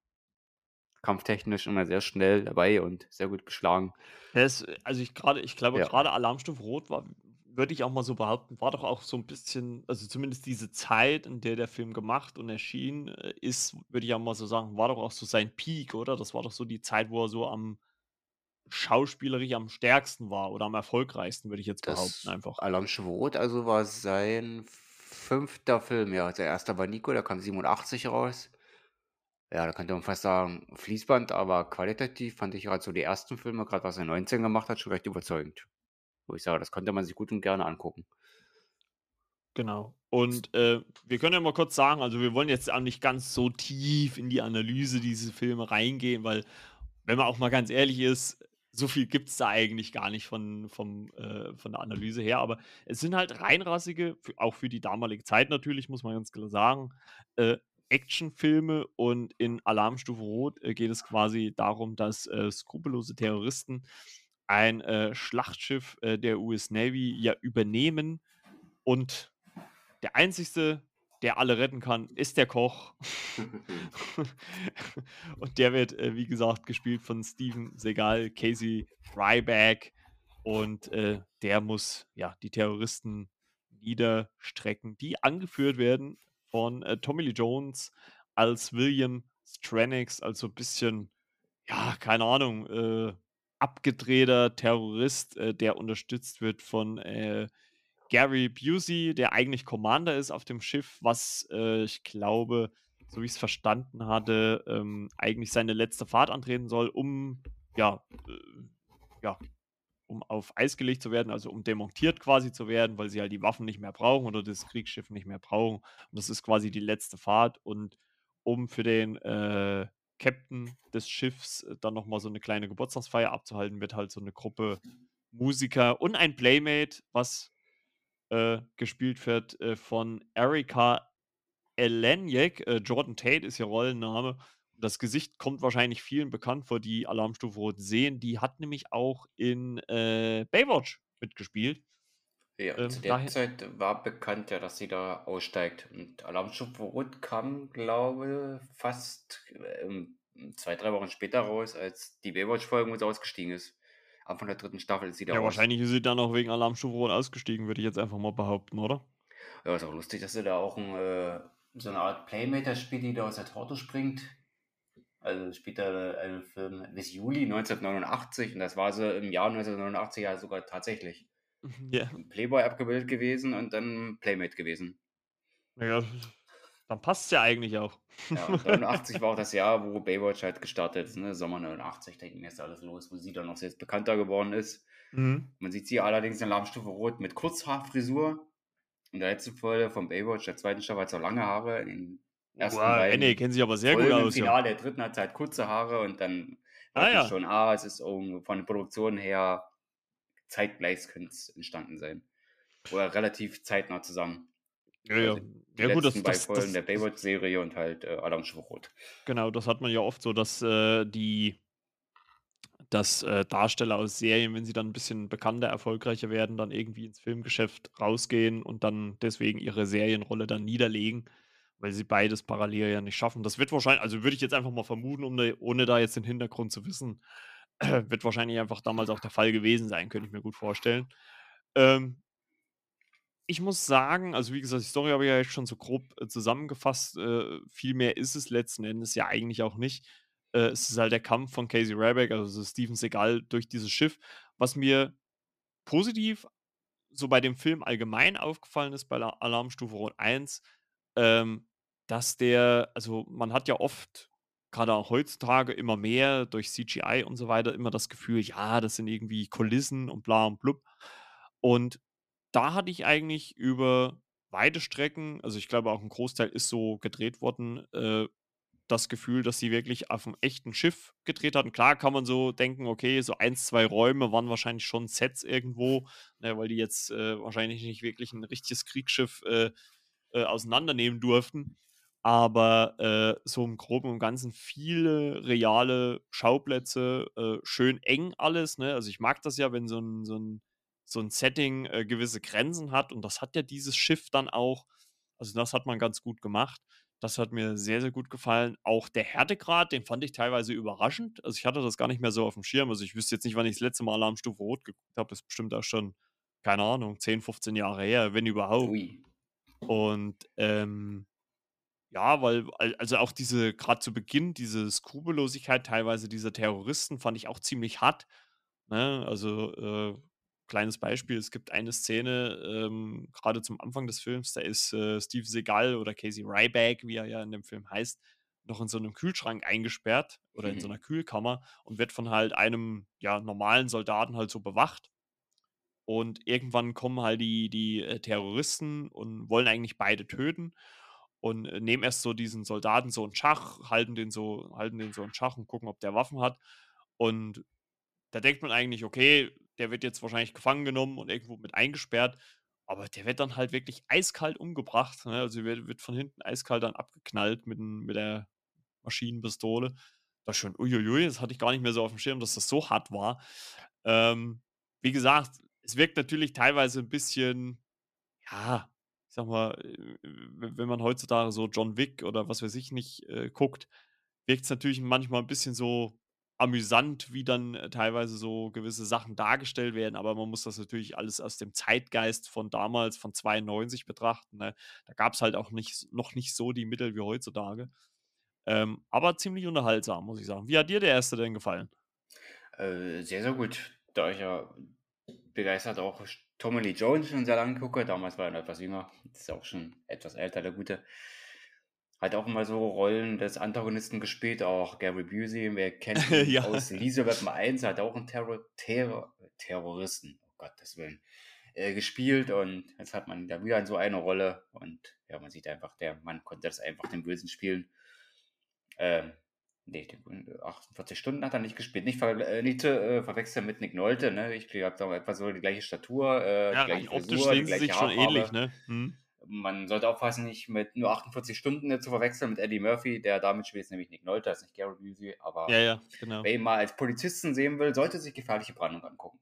Kampftechnisch immer sehr schnell dabei und sehr gut geschlagen. Er ist also, ich grade ich glaube, Ja. grade Alarmstufe Rot war würde ich auch mal so behaupten, war doch auch so 'n bisschen also, zumindest diese Zeit, in der der Film gemacht und erschien, äh, ist, würde ich auch mal so sagen, war doch auch so sein Peak, oder? Das war doch so die Zeit, wo er so am schauspielerisch am stärksten war oder am erfolgreichsten, würde ich jetzt behaupten Das einfach. Alarmstufe Rot, also, war sein 5. Film, ja. Der 1. war Nico, der kam 87 raus. Ja, da könnte man fast sagen, Fließband, aber qualitativ fand ich grad so die ersten Filme, grad was er 19 gemacht hat, schon recht überzeugend. Wo ich sage, das konnte man sich gut und gerne angucken. Genau. Und, äh, wir können ja mal kurz sagen also, wir wollen jetzt auch nicht ganz so tief in die Analyse dieser Filme reingehen, weil, wenn man auch mal ganz ehrlich ist, so viel gibt's da eigentlich gar nicht von vom äh, von der Analyse her. Aber es sind halt reinrassige, auch für die damalige Zeit natürlich, muss man ganz klar sagen, äh, Actionfilme und in Alarmstufe Rot, äh, geht es quasi darum, dass, äh, skrupellose Terroristen ein, äh, Schlachtschiff, äh, der US Navy ja übernehmen und der Einzigste, der alle retten kann, ist der Koch. Und der wird, äh, wie gesagt, gespielt von Steven Seagal, Casey Ryback. Und, äh, der muss, ja, die Terroristen niederstrecken, die angeführt werden von, äh, Tommy Lee Jones als William Stranix, als so bisschen, ja, keine Ahnung, äh, abgedrehter Terrorist, äh, der unterstützt wird von, äh, Gary Busey, der eigentlich Commander ist auf dem Schiff, was, äh, ich glaube, so wie ich's verstanden hatte, ähm, eigentlich seine letzte Fahrt antreten soll, um ja, äh, ja, um auf Eis gelegt zu werden, also um demontiert quasi zu werden, weil sie halt die Waffen nicht mehr brauchen oder das Kriegsschiff nicht mehr brauchen. Und das ist quasi die letzte Fahrt. Und um für den, äh, Captain des Schiffs äh, dann noch mal so 'ne kleine Geburtstagsfeier abzuhalten, wird halt so 'ne Gruppe Musiker und ein Playmate, was äh, gespielt wird, äh, von Erika Eleniak. Äh, Jordan Tate ist ihr Rollenname. Das Gesicht kommt wahrscheinlich vielen bekannt vor, die Alarmstufe Rot sehen. Die hat nämlich auch in, äh, Baywatch mitgespielt. Ja, Ähm, zu der daher Zeit war bekannt ja, dass sie da aussteigt. Und Alarmstufe Rot kam, glaube fast, ähm, 2, 3 Wochen später raus, als die Baywatch-Folge, wo sie ausgestiegen ist. Anfang der 3. Staffel ist sie da Ja, raus. wahrscheinlich ist sie dann auch wegen Alarmstufe Rot ausgestiegen, würde ich jetzt einfach mal behaupten, oder? Ja, ist auch lustig, dass sie da auch 'n, äh so 'ne Art Playmate da spielt, die da aus der Torte springt. Also, spielt in 'nem Film bis Juli 1989 und das war sie im Jahr 1989 ja sogar tatsächlich. Ja. Im Playboy abgebildet gewesen und dann Playmate gewesen. Ja, dann passt's ja eigentlich auch. Ja, und 89 war auch das Jahr, wo Baywatch halt gestartet ist, ne? Sommer 89, da ging erst alles los, wo sie dann auch selbst bekannter geworden ist. Mhm. Man sieht sie allerdings in Alarmstufe Rot mit Kurzhaarfrisur. In der letzten Folge von Baywatch, der 2. Staffel, hat sie auch lange Haare. In den ersten Wow, beiden kennen sich aber sehr gut im aus, ja. Finale der 3. hat sie halt kurze Haare und dann Ah, ja. schon, ah, es ist von den Produktionen her zeitgleich könnte's entstanden sein. Oder relativ zeitnah zusammen. Ja, ja. Die Ja gut, das letzten beiden das Folgen der das Baywatch-Serie und halt, äh, Alarmstufe Rot. Genau, das hat man ja oft so, dass, äh, die dass, äh, Darsteller aus Serien, wenn sie dann 'n bisschen bekannter, erfolgreicher werden, dann irgendwie ins Filmgeschäft rausgehen und dann deswegen ihre Serienrolle dann niederlegen, weil sie beides parallel ja nicht schaffen. Das wird wahrschei also, würde ich jetzt einfach mal vermuten, um da ohne da jetzt den Hintergrund zu wissen, wird wahrscheinlich einfach damals auch der Fall gewesen sein, könnte ich mir gut vorstellen. Ähm ich muss sagen also, wie gesagt, die Story habe ich ja jetzt schon so grob, äh, zusammengefasst. Äh, viel mehr ist es letzten Endes ja eigentlich auch nicht. Äh, es ist halt der Kampf von Casey Ryback, also Steven Seagal, durch dieses Schiff. Was mir positiv so bei dem Film allgemein aufgefallen ist, bei La Alarmstufe Rot 1, ähm, dass der also, man hat ja oft, grade auch heutzutage immer mehr durch CGI und so weiter, immer das Gefühl, ja, das sind irgendwie Kulissen und bla und blub. Und da hatte ich eigentlich über weite Strecken also, ich glaube auch 'n Großteil ist so gedreht worden, äh, das Gefühl, dass sie wirklich auf'm echten Schiff gedreht hatten. Klar kann man so denken, okay, so 1, 2 Räume waren wahrscheinlich schon Sets irgendwo, ne, weil die jetzt, äh, wahrscheinlich nicht wirklich 'n richtiges Kriegsschiff, äh, äh, auseinandernehmen durften. Aber, äh, so im Groben und Ganzen viele reale Schauplätze, äh, schön eng alles, ne? Also, ich mag das ja, wenn so 'n so 'n so 'n Setting, äh, gewisse Grenzen hat und das hat ja dieses Schiff dann auch. Also, das hat man ganz gut gemacht. Das hat mir sehr, sehr gut gefallen. Auch der Härtegrad, den fand ich teilweise überraschend. Also, ich hatte das gar nicht mehr so auf'm Schirm. Also, ich wüsste jetzt nicht, wann ich das letzte Mal Alarmstufe Rot geguckt habe. Ist bestimmt auch schon, keine Ahnung, 10, 15 Jahre her, wenn überhaupt. Ui. Und, ähm, ja, weil al also, auch diese grad zu Beginn, diese Skrupellosigkeit teilweise dieser Terroristen fand ich auch ziemlich hart, ne? Also, äh, kleines Beispiel, es gibt eine Szene, ähm, grade zum Anfang des Films, da ist, äh, Steven Seagal oder Casey Ryback, wie er ja in dem Film heißt, noch in so einem Kühlschrank eingesperrt oder in so Mhm. einer Kühlkammer und wird von halt einem, ja, normalen Soldaten halt so bewacht. Und irgendwann kommen halt die die, äh, Terroristen und wollen eigentlich beide töten und, äh, nehmen erst so diesen Soldaten so in Schach, halten den so halten den so in Schach und gucken, ob der Waffen hat. Und da denkt man eigentlich: „Okay, der wird jetzt wahrscheinlich gefangen genommen und irgendwo mit eingesperrt.“ Aber der wird dann halt wirklich eiskalt umgebracht, ne? Also, wird wird von hinten eiskalt dann abgeknallt mit mit der Maschinenpistole. Da schon, ui ui ui, das hatte ich gar nicht mehr so auf dem Schirm, dass das so hart war. Ähm, wie gesagt, es wirkt natürlich teilweise ein bisschen, ja, ich sage mal, äh, wenn man heutzutage so John Wick oder was weiß ich nicht, äh, guckt, wirkt es natürlich manchmal ein bisschen so amüsant, wie dann, äh, teilweise so gewisse Sachen dargestellt werden, aber man muss das natürlich alles aus dem Zeitgeist von damals, von 92 betrachten, ne? Da gab es halt auch nicht noch nicht so die Mittel wie heutzutage. Ähm, aber ziemlich unterhaltsam, muss ich sagen. Wie hat dir der erste denn gefallen? Äh, sehr, sehr gut. Da ich ja begeistert auch Tommy Lee Jones schon sehr lange gucke. Damals war er noch etwas jünger. Ist ja auch schon etwas älter, der Gute. Hat auch immer so Rollen des Antagonisten gespielt, auch Gary Busey. Wer kennt ihn Ja. aus Elisabeth I. hat auch einen Terror Terror Terroristen, um Gottes Willen, äh, gespielt und jetzt hat man da wieder in so eine Rolle und ja, man sieht einfach, der Mann konnte das einfach den Bösen spielen. Ähm, ne, den 48 Stunden hat er nicht gespielt. Nicht ver äh, nicht äh, verwechseln mit Nick Nolte, ne? Ich glaube, da etwa so die gleiche Statur, äh, die Ja, gleiche rein optisch Frisur, die gleiche sich schon ähnlich, Haarfarbe. ne? Mhm. Man sollte aufpassen, nicht mit nur 48 Stunden zu verwechseln mit Eddie Murphy, der damit spielt, ist nämlich Nick Nolte, ist nicht Gary Busey, aber Ja, ja, genau. wer ihn mal als Polizisten sehen will, sollte sich gefährliche Brandung angucken.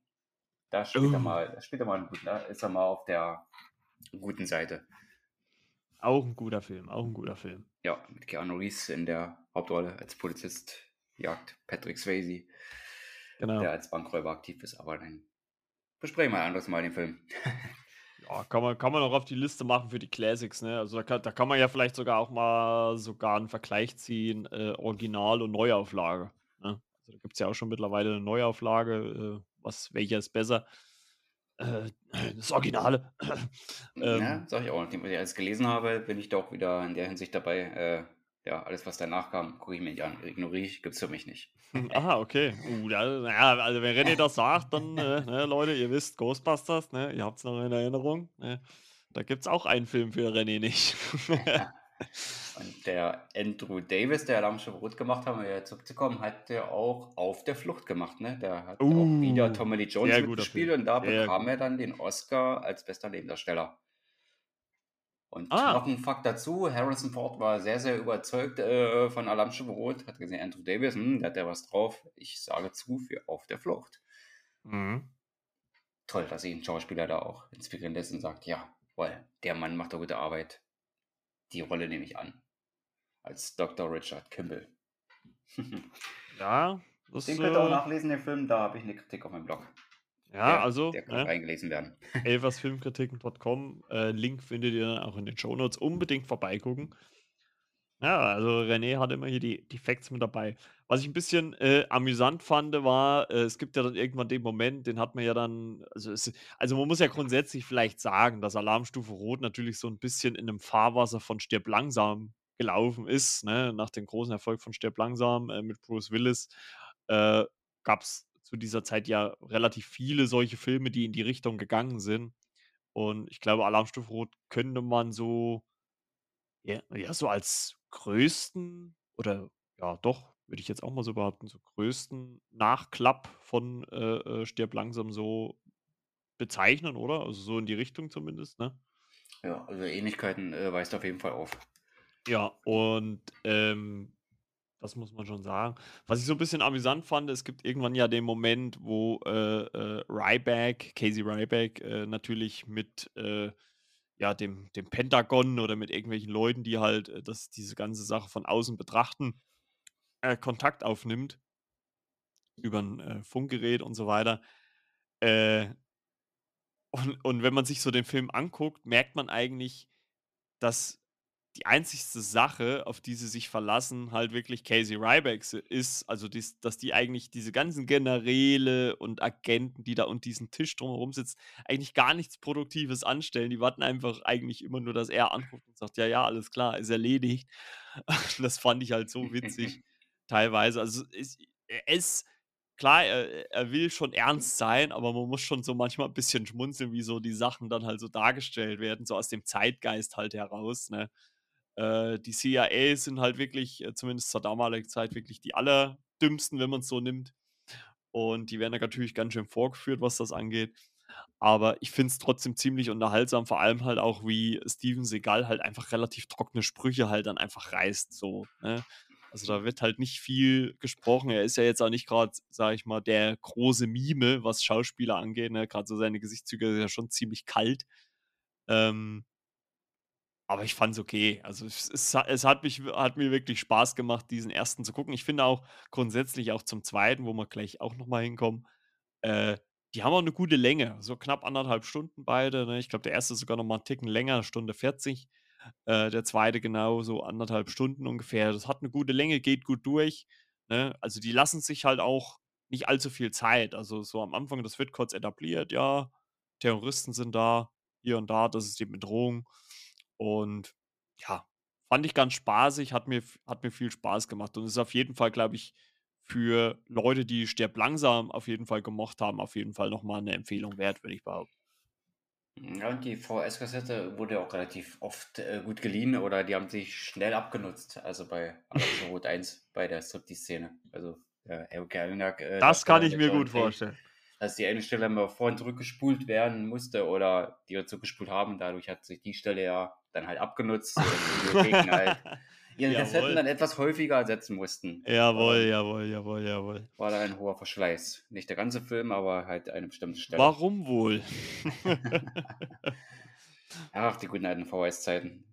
Da spielt er Oh. mal, da spielt er mal, gut, da ist er mal auf der guten Seite. Auch ein guter Film, auch ein guter Film. Ja, mit Keanu Reeves in der Hauptrolle als Polizist jagt Patrick Swayze, Genau. der als Bankräuber aktiv ist, aber dann besprechen wir ein anderes Mal den Film. Ja, kann man kann man auch auf die Liste machen für die Classics, ne? Also, da kann da kann man ja vielleicht sogar auch mal sogar 'n Vergleich ziehen, äh, Original und Neuauflage, ne? Also, da gibt's ja auch schon mittlerweile 'ne Neuauflage, äh, was welcher ist besser? Äh, das Originale. Ja, Ähm, sag ich auch. Nachdem ich alles gelesen habe, bin ich doch wieder in der Hinsicht dabei. Ja, alles, was danach kam, gucke ich mir nicht an. Ignoriere ich, gibt's für mich nicht. aha, okay. Uh, da na ja, also, wenn René das sagt, dann, äh, ne, Leute, ihr wisst Ghostbusters, ne? Ihr habt's noch in Erinnerung, ne? Da gibt's auch einen Film für René nicht. Und der Andrew Davis, der Alarmstufe Rot gemacht hat, um wieder zurückzukommen, hat der auch auf der Flucht gemacht. Ne? Der hat auch wieder Uh, Tommy Lee Jones mitgespielt und da Sehr bekam gut. er dann den Oscar als bester Nebendarsteller. Und noch Ah. ein Fakt dazu, Harrison Ford war sehr, sehr überzeugt äh, von Alarmstufe Rot, hat gesehen, Andrew Davis, hm, der hat ja was drauf. Ich sage zu für Auf der Flucht. Mhm. Toll, dass sich ein Schauspieler da auch inspirieren lässt und sagt, ja, weil der Mann macht doch gute Arbeit. Die Rolle nehme ich an. Als Dr. Richard Kimball. Ja, das, Den könnt ihr auch äh nachlesen, den Film. Da habe ich eine Kritik auf meinem Blog. Ja, Der, also, der kann ne? reingelesen werden. elversfilmkritiken.com. Äh, Link findet ihr dann auch in den Shownotes. Unbedingt vorbeigucken. Ja, also René hat immer hier die, die Facts mit dabei. Was ich ein bisschen äh, amüsant fand, war, äh, es gibt ja dann irgendwann den Moment, den hat man ja dann, also, es, also man muss ja grundsätzlich vielleicht sagen, dass Alarmstufe Rot natürlich so ein bisschen in einem Fahrwasser von Stirb langsam gelaufen ist, ne? Nach dem großen Erfolg von Stirb langsam äh, mit Bruce Willis äh, gab es zu dieser Zeit ja relativ viele solche Filme, die in die Richtung gegangen sind. Und ich glaube, Alarmstufe Rot könnte man so ja, ja, so als größten oder ja, doch, würde ich jetzt auch mal so behaupten, so größten Nachklapp von äh, äh, Stirb langsam so bezeichnen, oder? Also so in die Richtung zumindest, ne? Ja, also Ähnlichkeiten äh, weist auf jeden Fall auf. Ja, und ähm, das muss man schon sagen. Was ich so ein bisschen amüsant fand, es gibt irgendwann ja den Moment, wo äh, äh, Ryback, Casey Ryback, äh, natürlich mit äh, ja, dem, dem Pentagon oder mit irgendwelchen Leuten, die halt äh, das, diese ganze Sache von außen betrachten, äh, Kontakt aufnimmt über ein Funkgerät und so weiter. Und, und wenn man sich so den Film anguckt, merkt man eigentlich, dass die einzigste Sache, auf die sie sich verlassen, halt wirklich Casey Ryback ist, also dies dass die eigentlich diese ganzen Generäle und Agenten, die da um diesen Tisch drumherum sitzen, eigentlich gar nichts Produktives anstellen. Die warten einfach eigentlich immer nur, dass er anruft und sagt: „Ja, ja, alles klar, ist erledigt.“ Das fand ich halt so witzig teilweise. Also, es ist klar, er er will schon ernst sein, aber man muss schon so manchmal 'n bisschen schmunzeln, wie so die Sachen dann halt so dargestellt werden, so aus dem Zeitgeist halt heraus, ne? Äh, die CIA sind halt wirklich, äh, zumindest zur damaligen Zeit, wirklich die Allerdümmsten, wenn man's so nimmt. Und die werden da natürlich ganz schön vorgeführt, was das angeht. Aber ich finde es trotzdem ziemlich unterhaltsam, vor allem halt auch, wie Steven Seagal halt einfach relativ trockene Sprüche halt dann einfach reißt so, ne? Also, da wird halt nicht viel gesprochen. Er ist ja jetzt auch nicht grad, sage ich mal, der große Mime, was Schauspieler angeht, ne? Grad so seine Gesichtszüge sind ja schon ziemlich kalt. Ähm aber ich fand's okay. Also, es es es hat mich hat mir wirklich Spaß gemacht, diesen 1. zu gucken. Ich finde auch grundsätzlich auch zum 2., wo wir gleich auch noch mal hinkommen, äh, die haben auch 'ne gute Länge, so knapp 1,5 Stunden beide, ne? Ich glaube, der 1. ist sogar noch mal 'n Ticken länger, 1:40. Äh, der 2. genauso 1,5 Stunden ungefähr. Das hat 'ne gute Länge, geht gut durch, ne? Also, die lassen sich halt auch nicht allzu viel Zeit. Also, so am Anfang, das wird kurz etabliert, ja, Terroristen sind da, hier und da, das ist die Bedrohung. Und ja, fand ich ganz spaßig, hat mir hat mir viel Spaß gemacht und ist auf jeden Fall, glaube ich, für Leute, die „Stirb langsam“ auf jeden Fall gemocht haben, auf jeden Fall noch mal 'ne Empfehlung wert, würde ich behaupten. Ja, und die VHS-Kassette wurde auch relativ oft, äh, gut geliehen oder die haben sich schnell abgenutzt, also bei Rot 1 bei der Striptease-Szene. Also, äh, Erika Elniak, äh, Das kann ich mir gut vorstellen. Dass die eine Stelle immer vor und zurückgespult werden musste oder die wir zurückgespult haben. Dadurch hat sich die Stelle ja dann halt abgenutzt, sodass die Videotheken halt ihre Kassetten Jawohl. dann etwas häufiger ersetzen mussten. Jawohl, jawohl, jawohl, jawohl. war dann ein hoher Verschleiß. Nicht der ganze Film, aber halt eine bestimmte Stelle. Warum wohl? Ach, die guten alten VHS-Zeiten.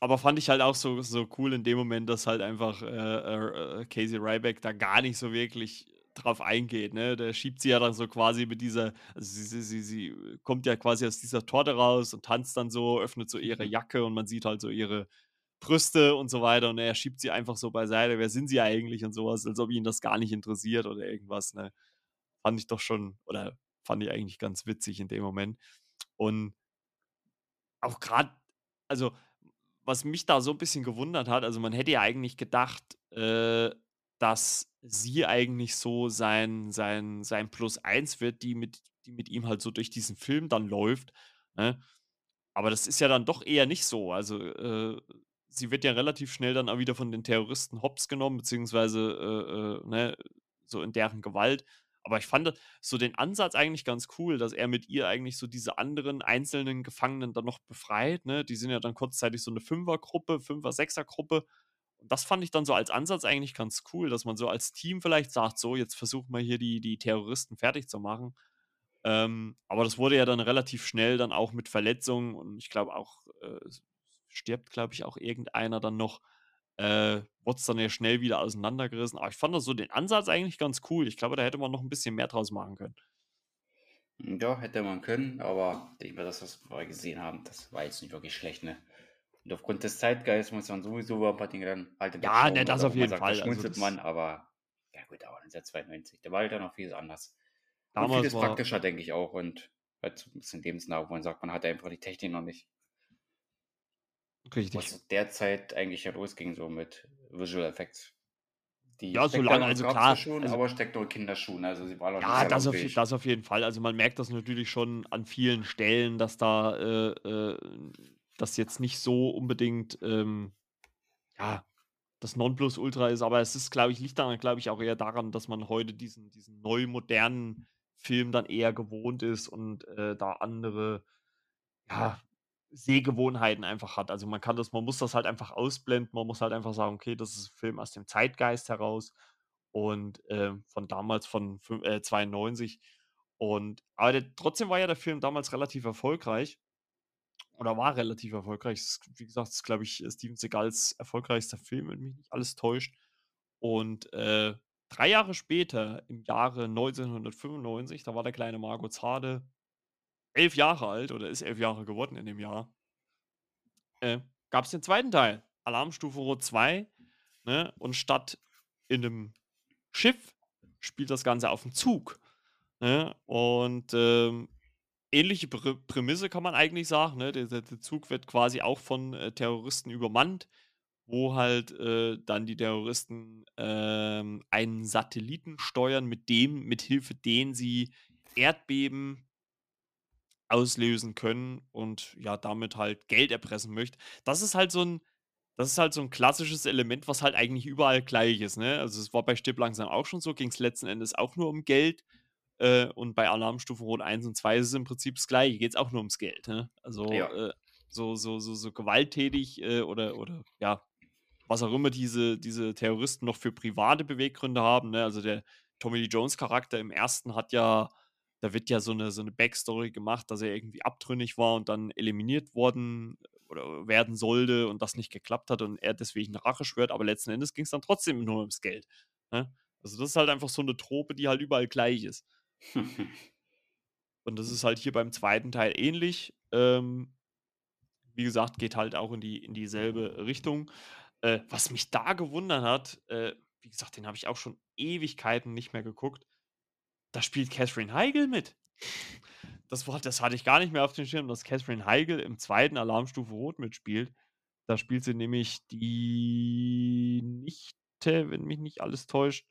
Aber fand ich halt auch so so cool in dem Moment, dass halt einfach, äh, äh, Casey Ryback da gar nicht so wirklich drauf eingeht, ne? Der schiebt sie ja dann so quasi mit dieser also, sie sie sie kommt ja quasi aus dieser Torte raus und tanzt dann so, öffnet so ihre Mhm. Jacke und man sieht halt so ihre Brüste und so weiter und er schiebt sie einfach so beiseite. „Wer sind Sie eigentlich?“ und so was, als ob ihn das gar nicht interessiert oder irgendwas, ne? Fand ich doch schon oder fand ich eigentlich ganz witzig in dem Moment. Und auch grad also, was mich da so 'n bisschen gewundert hat also, man hätte ja eigentlich gedacht, äh, dass sie eigentlich so sein sein sein Plus-1 wird, die mit die mit ihm halt so durch diesen Film dann läuft, ne? Aber das ist ja dann doch eher nicht so. Also, äh, sie wird ja relativ schnell dann auch wieder von den Terroristen Hopps genommen, beziehungsweise, äh, äh, ne, so in deren Gewalt. Aber ich fand so den Ansatz eigentlich ganz cool, dass er mit ihr eigentlich so diese anderen einzelnen Gefangenen dann noch befreit, ne? Die sind ja dann kurzzeitig so 'ne Fünfergruppe, Fünfer, Sechsergruppe. Und das fand ich dann so als Ansatz eigentlich ganz cool, dass man so als Team vielleicht sagt: „So, jetzt versuchen wir hier die die Terroristen fertigzumachen.“ Ähm, aber das wurde ja dann relativ schnell dann auch mit Verletzungen und ich glaube auch, äh, es stirbt, glaube ich, auch irgendeiner dann noch, äh, wurd's dann ja schnell wieder auseinandergerissen. Aber ich fand da so den Ansatz eigentlich ganz cool. Ich glaube, da hätte man noch 'n bisschen mehr draus machen können. Hm, ja, hätte man können, aber ich denke mal, das, was wir gesehen haben, das war jetzt nicht wirklich schlecht, ne? Und aufgrund des Zeitgeistes muss man sowieso über 'n paar Dinge dann halt Ja, ne, das auf jeden sagt, da Fall. Also, schmunzelt das man, aber ja gut, aber 1992, da war halt dann noch vieles anders. Und Damals vieles war praktischer, denke ich auch und halt so 'n bisschen lebensnah, wo man sagt, man hatte einfach die Technik noch nicht. Richtig. Was zu der Zeit eigentlich ja losging, so mit Visual Effects. Die Ja, so lang Steckdauern also ja klar, schon, also aber steckt nur in Kinderschuhen, also sie war noch Ja, das auf das auf jeden Fall. Also, man merkt das natürlich schon an vielen Stellen, dass da, äh, äh, das jetzt nicht so unbedingt, ähm, ja, das Nonplusultra ist, aber es ist, glaube ich liegt daran, glaube ich, auch eher daran, dass man heute diesen diesen neu modernen Film dann eher gewohnt ist und, äh, da andere, ja, Sehgewohnheiten einfach hat. Also, man kann das man muss das halt einfach ausblenden. Man muss halt einfach sagen: „Okay, das ist 'n Film aus dem Zeitgeist heraus und, ähm, von damals von äh, 92.“ Und aber der trotzdem war ja der Film damals relativ erfolgreich oder war relativ erfolgreich. Ist, wie gesagt, ist, glaube ich, Steven Seagals erfolgreichster Film, wenn mich nicht alles täuscht. Und, äh, 3 Jahre später, im Jahre 1995, da war der kleine Marco Zade 11 Jahre alt oder ist 11 Jahre geworden in dem Jahr äh, gab es den zweiten Teil, Alarmstufe Rot 2, ne? Und statt in einem Schiff spielt das Ganze auf dem Zug. Ne? Und ähm, ähnliche Prä Prämisse kann man eigentlich sagen. Ne? Der, der, Zug wird quasi auch von äh, Terroristen übermannt, wo halt äh, dann die Terroristen ähm, einen Satelliten steuern, mit dem, mit Hilfe den sie Erdbeben auslösen können und ja, damit halt Geld erpressen möchte. Das ist halt so ein, das ist halt so ein klassisches Element, was halt eigentlich überall gleich ist, ne? Also es war bei Stipp langsam auch schon so, ging es letzten Endes auch nur um Geld. Äh, und bei Alarmstufe Rot 1 und 2 ist es im Prinzip das gleiche, geht es auch nur ums Geld, ne? Also Ja. äh, so, so, so, so gewalttätig äh, oder, oder ja, was auch immer diese, diese Terroristen noch für private Beweggründe haben. Ne? Also der Tommy Lee Jones Charakter im ersten hat ja, da wird ja so eine, so eine Backstory gemacht, dass er irgendwie abtrünnig war und dann eliminiert worden oder werden sollte und das nicht geklappt hat und er deswegen Rache schwört, aber letzten Endes ging es dann trotzdem nur ums Geld. Ne? Also das ist halt einfach so eine Trope, die halt überall gleich ist. Und das ist halt hier beim zweiten Teil ähnlich. Ähm, wie gesagt, geht halt auch in, die, in dieselbe Richtung. Äh, was mich da gewundert hat, äh, wie gesagt, den habe ich auch schon Ewigkeiten nicht mehr geguckt. Da spielt Catherine Heigl mit. Das, das hatte ich gar nicht mehr auf dem Schirm, dass Catherine Heigl im zweiten Alarmstufe Rot mitspielt. Da spielt sie nämlich die Nichte, wenn mich nicht alles täuscht,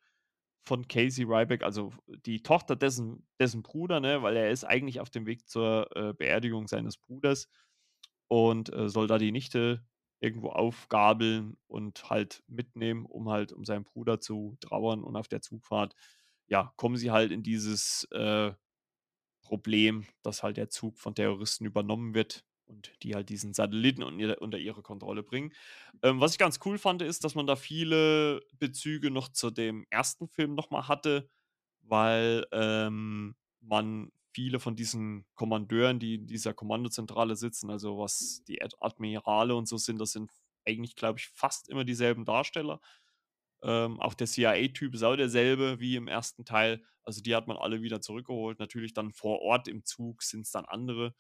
von Casey Ryback, also die Tochter dessen, dessen Bruder, ne, weil er ist eigentlich auf dem Weg zur äh, Beerdigung seines Bruders und äh, soll da die Nichte irgendwo aufgabeln und halt mitnehmen, um halt um seinen Bruder zu trauern und auf der Zugfahrt, ja, kommen sie halt in dieses äh, Problem, dass halt der Zug von Terroristen übernommen wird und die halt diesen Satelliten un unter ihre Kontrolle bringen. Ähm, was ich ganz cool fand, ist, dass man da viele Bezüge noch zu dem ersten Film nochmal hatte, weil ähm, man viele von diesen Kommandeuren, die in dieser Kommandozentrale sitzen, also was die Ad Admirale und so sind, das sind eigentlich, glaube ich, fast immer dieselben Darsteller. Ähm, auch der CIA-Typ ist auch derselbe wie im ersten Teil. Also die hat man alle wieder zurückgeholt. Natürlich dann vor Ort im Zug sind es dann andere.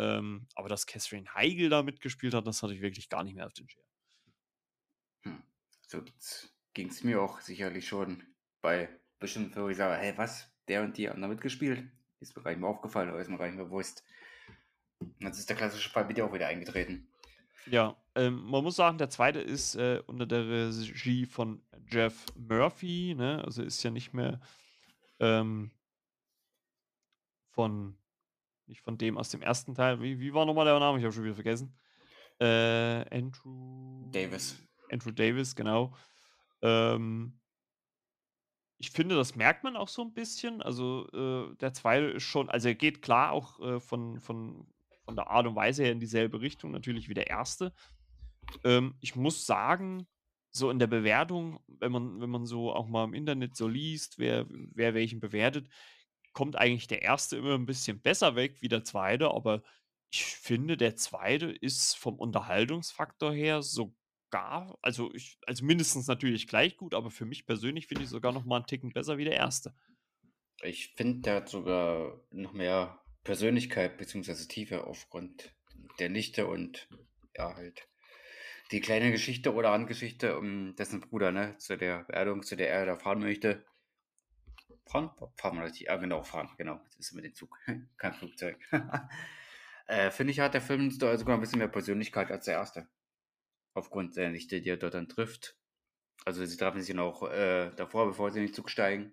Ähm, aber dass Catherine Heigl da mitgespielt hat, das hatte ich wirklich gar nicht mehr auf den Schirm. Hm. So ging es mir auch sicherlich schon bei bestimmten Filmen, wo ich sage, hey, was? Der und die haben da mitgespielt? Ist mir gar nicht mehr aufgefallen oder ist mir gar nicht mehr bewusst. Jetzt ist der klassische Fall bitte auch wieder eingetreten. Ja, ähm, man muss sagen, der zweite ist äh, unter der Regie von Jeff Murphy, ne? Also ist ja nicht mehr ähm, von, nicht von dem aus dem ersten Teil. Wie, wie war nochmal der Name? Ich habe schon wieder vergessen. Äh, Andrew Davis. Andrew Davis, genau. Ähm, ich finde, das merkt man auch so ein bisschen. Also äh, der zweite ist schon, also er geht klar auch äh, von, von, von der Art und Weise her in dieselbe Richtung, natürlich wie der erste. Ähm, ich muss sagen, so in der Bewertung, wenn man, wenn man so auch mal im Internet so liest, wer, wer welchen bewertet, kommt eigentlich der erste immer ein bisschen besser weg wie der zweite, aber ich finde, der zweite ist vom Unterhaltungsfaktor her sogar, also ich, also mindestens natürlich gleich gut, aber für mich persönlich finde ich sogar noch mal einen Ticken besser wie der erste. Ich finde, der hat sogar noch mehr Persönlichkeit bzw. Tiefe aufgrund der Nichte und ja, halt die kleine Geschichte oder Randgeschichte um dessen Bruder, ne, zu der Beerdigung, zu der er da fahren möchte. Fahren? Fahren wir richtig? Ja, genau, fahren, genau. Das ist mit dem Zug, kein Flugzeug. äh, Finde ich, hat der Film sogar ein bisschen mehr Persönlichkeit als der erste. Aufgrund der Nichte, die er dort dann trifft. Also sie treffen sich noch äh, davor, bevor sie in den Zug steigen.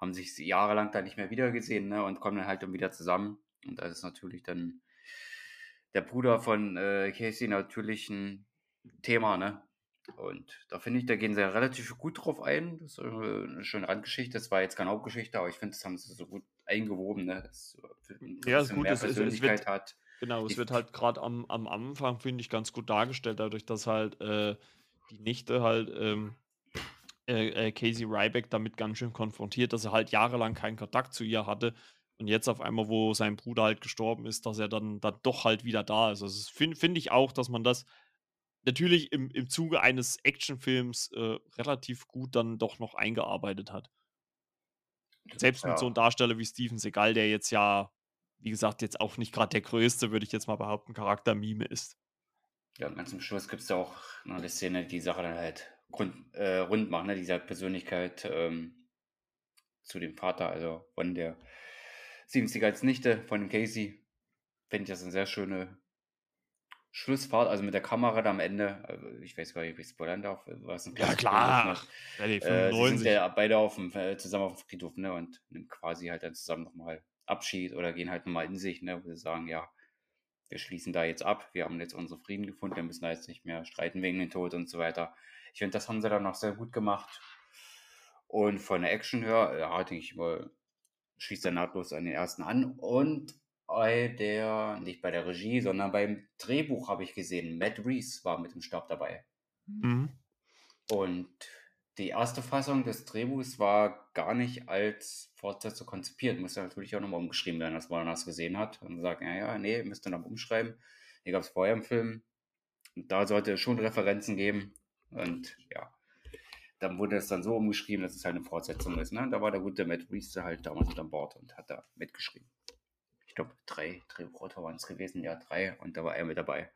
Haben sich jahrelang dann nicht mehr wiedergesehen ne, und kommen dann halt dann wieder zusammen. Und das ist natürlich dann der Bruder von äh, Casey natürlich ein Thema, ne? Und da finde ich, da gehen sie ja relativ gut drauf ein. Das ist eine schöne Randgeschichte. Das war jetzt keine Hauptgeschichte, aber ich finde, das haben sie so gut eingewoben, ne? Dass äh, Ja, bisschen gut, mehr es, es, es Persönlichkeit wird, hat. genau, es Die, wird halt gerade am, am Anfang, finde ich, ganz gut dargestellt, dadurch, dass halt äh, die Nichte halt ähm, äh, äh, Casey Ryback damit ganz schön konfrontiert, dass er halt jahrelang keinen Kontakt zu ihr hatte und jetzt auf einmal, wo sein Bruder halt gestorben ist, dass er dann, dann doch halt wieder da ist. Also finde find ich auch, dass man das natürlich im, im Zuge eines Actionfilms äh, relativ gut dann doch noch eingearbeitet hat. Selbst mit so einem ja, Darsteller wie Steven Seagal, der jetzt ja, wie gesagt, jetzt auch nicht gerade der größte, würde ich jetzt mal behaupten, Charakter-Mime ist. Ja, ganz zum Schluss gibt es ja auch noch eine Szene, die die Sache dann halt rund, äh, rund macht, ne? Diese Persönlichkeit ähm, zu dem Vater, also von der 70 als Nichte von dem Casey. Finde ich das eine sehr schöne Schlussfahrt, also mit der Kamera da am Ende. Also ich weiß gar nicht, ob ich spoilern darf. Was ja, klar. Ja, die äh, sie sind ja beide auf dem, äh, zusammen auf dem Friedhof, ne? Und nehmen quasi halt dann zusammen nochmal Abschied oder gehen halt nochmal in sich, ne? Wo sie sagen, ja, wir schließen da jetzt ab, wir haben jetzt unseren Frieden gefunden, wir müssen da jetzt nicht mehr streiten wegen dem Tod und so weiter. Ich finde, das haben sie dann noch sehr gut gemacht. Und von der Action her, ja, denke ich mal, schließt er nahtlos an den ersten an. Und bei der, nicht bei der Regie, sondern beim Drehbuch habe ich gesehen, Matt Reese war mit dem Stab dabei. Mhm. Und die erste Fassung des Drehbuchs war gar nicht als Fortsetzung konzipiert. Musste natürlich auch nochmal umgeschrieben werden, als man das gesehen hat. Und sagt, ja, ja, nee, müsst ihr noch umschreiben. Hier gab es vorher im Film. Und da sollte es schon Referenzen geben. Und ja, dann wurde es dann so umgeschrieben, dass es halt eine Fortsetzung ist. Ne? Da war der gute Matt Reese halt damals mit an Bord und hat da mitgeschrieben. Ich glaube, drei Drehbuchautor waren es gewesen, ja, drei. Und da war er mit dabei.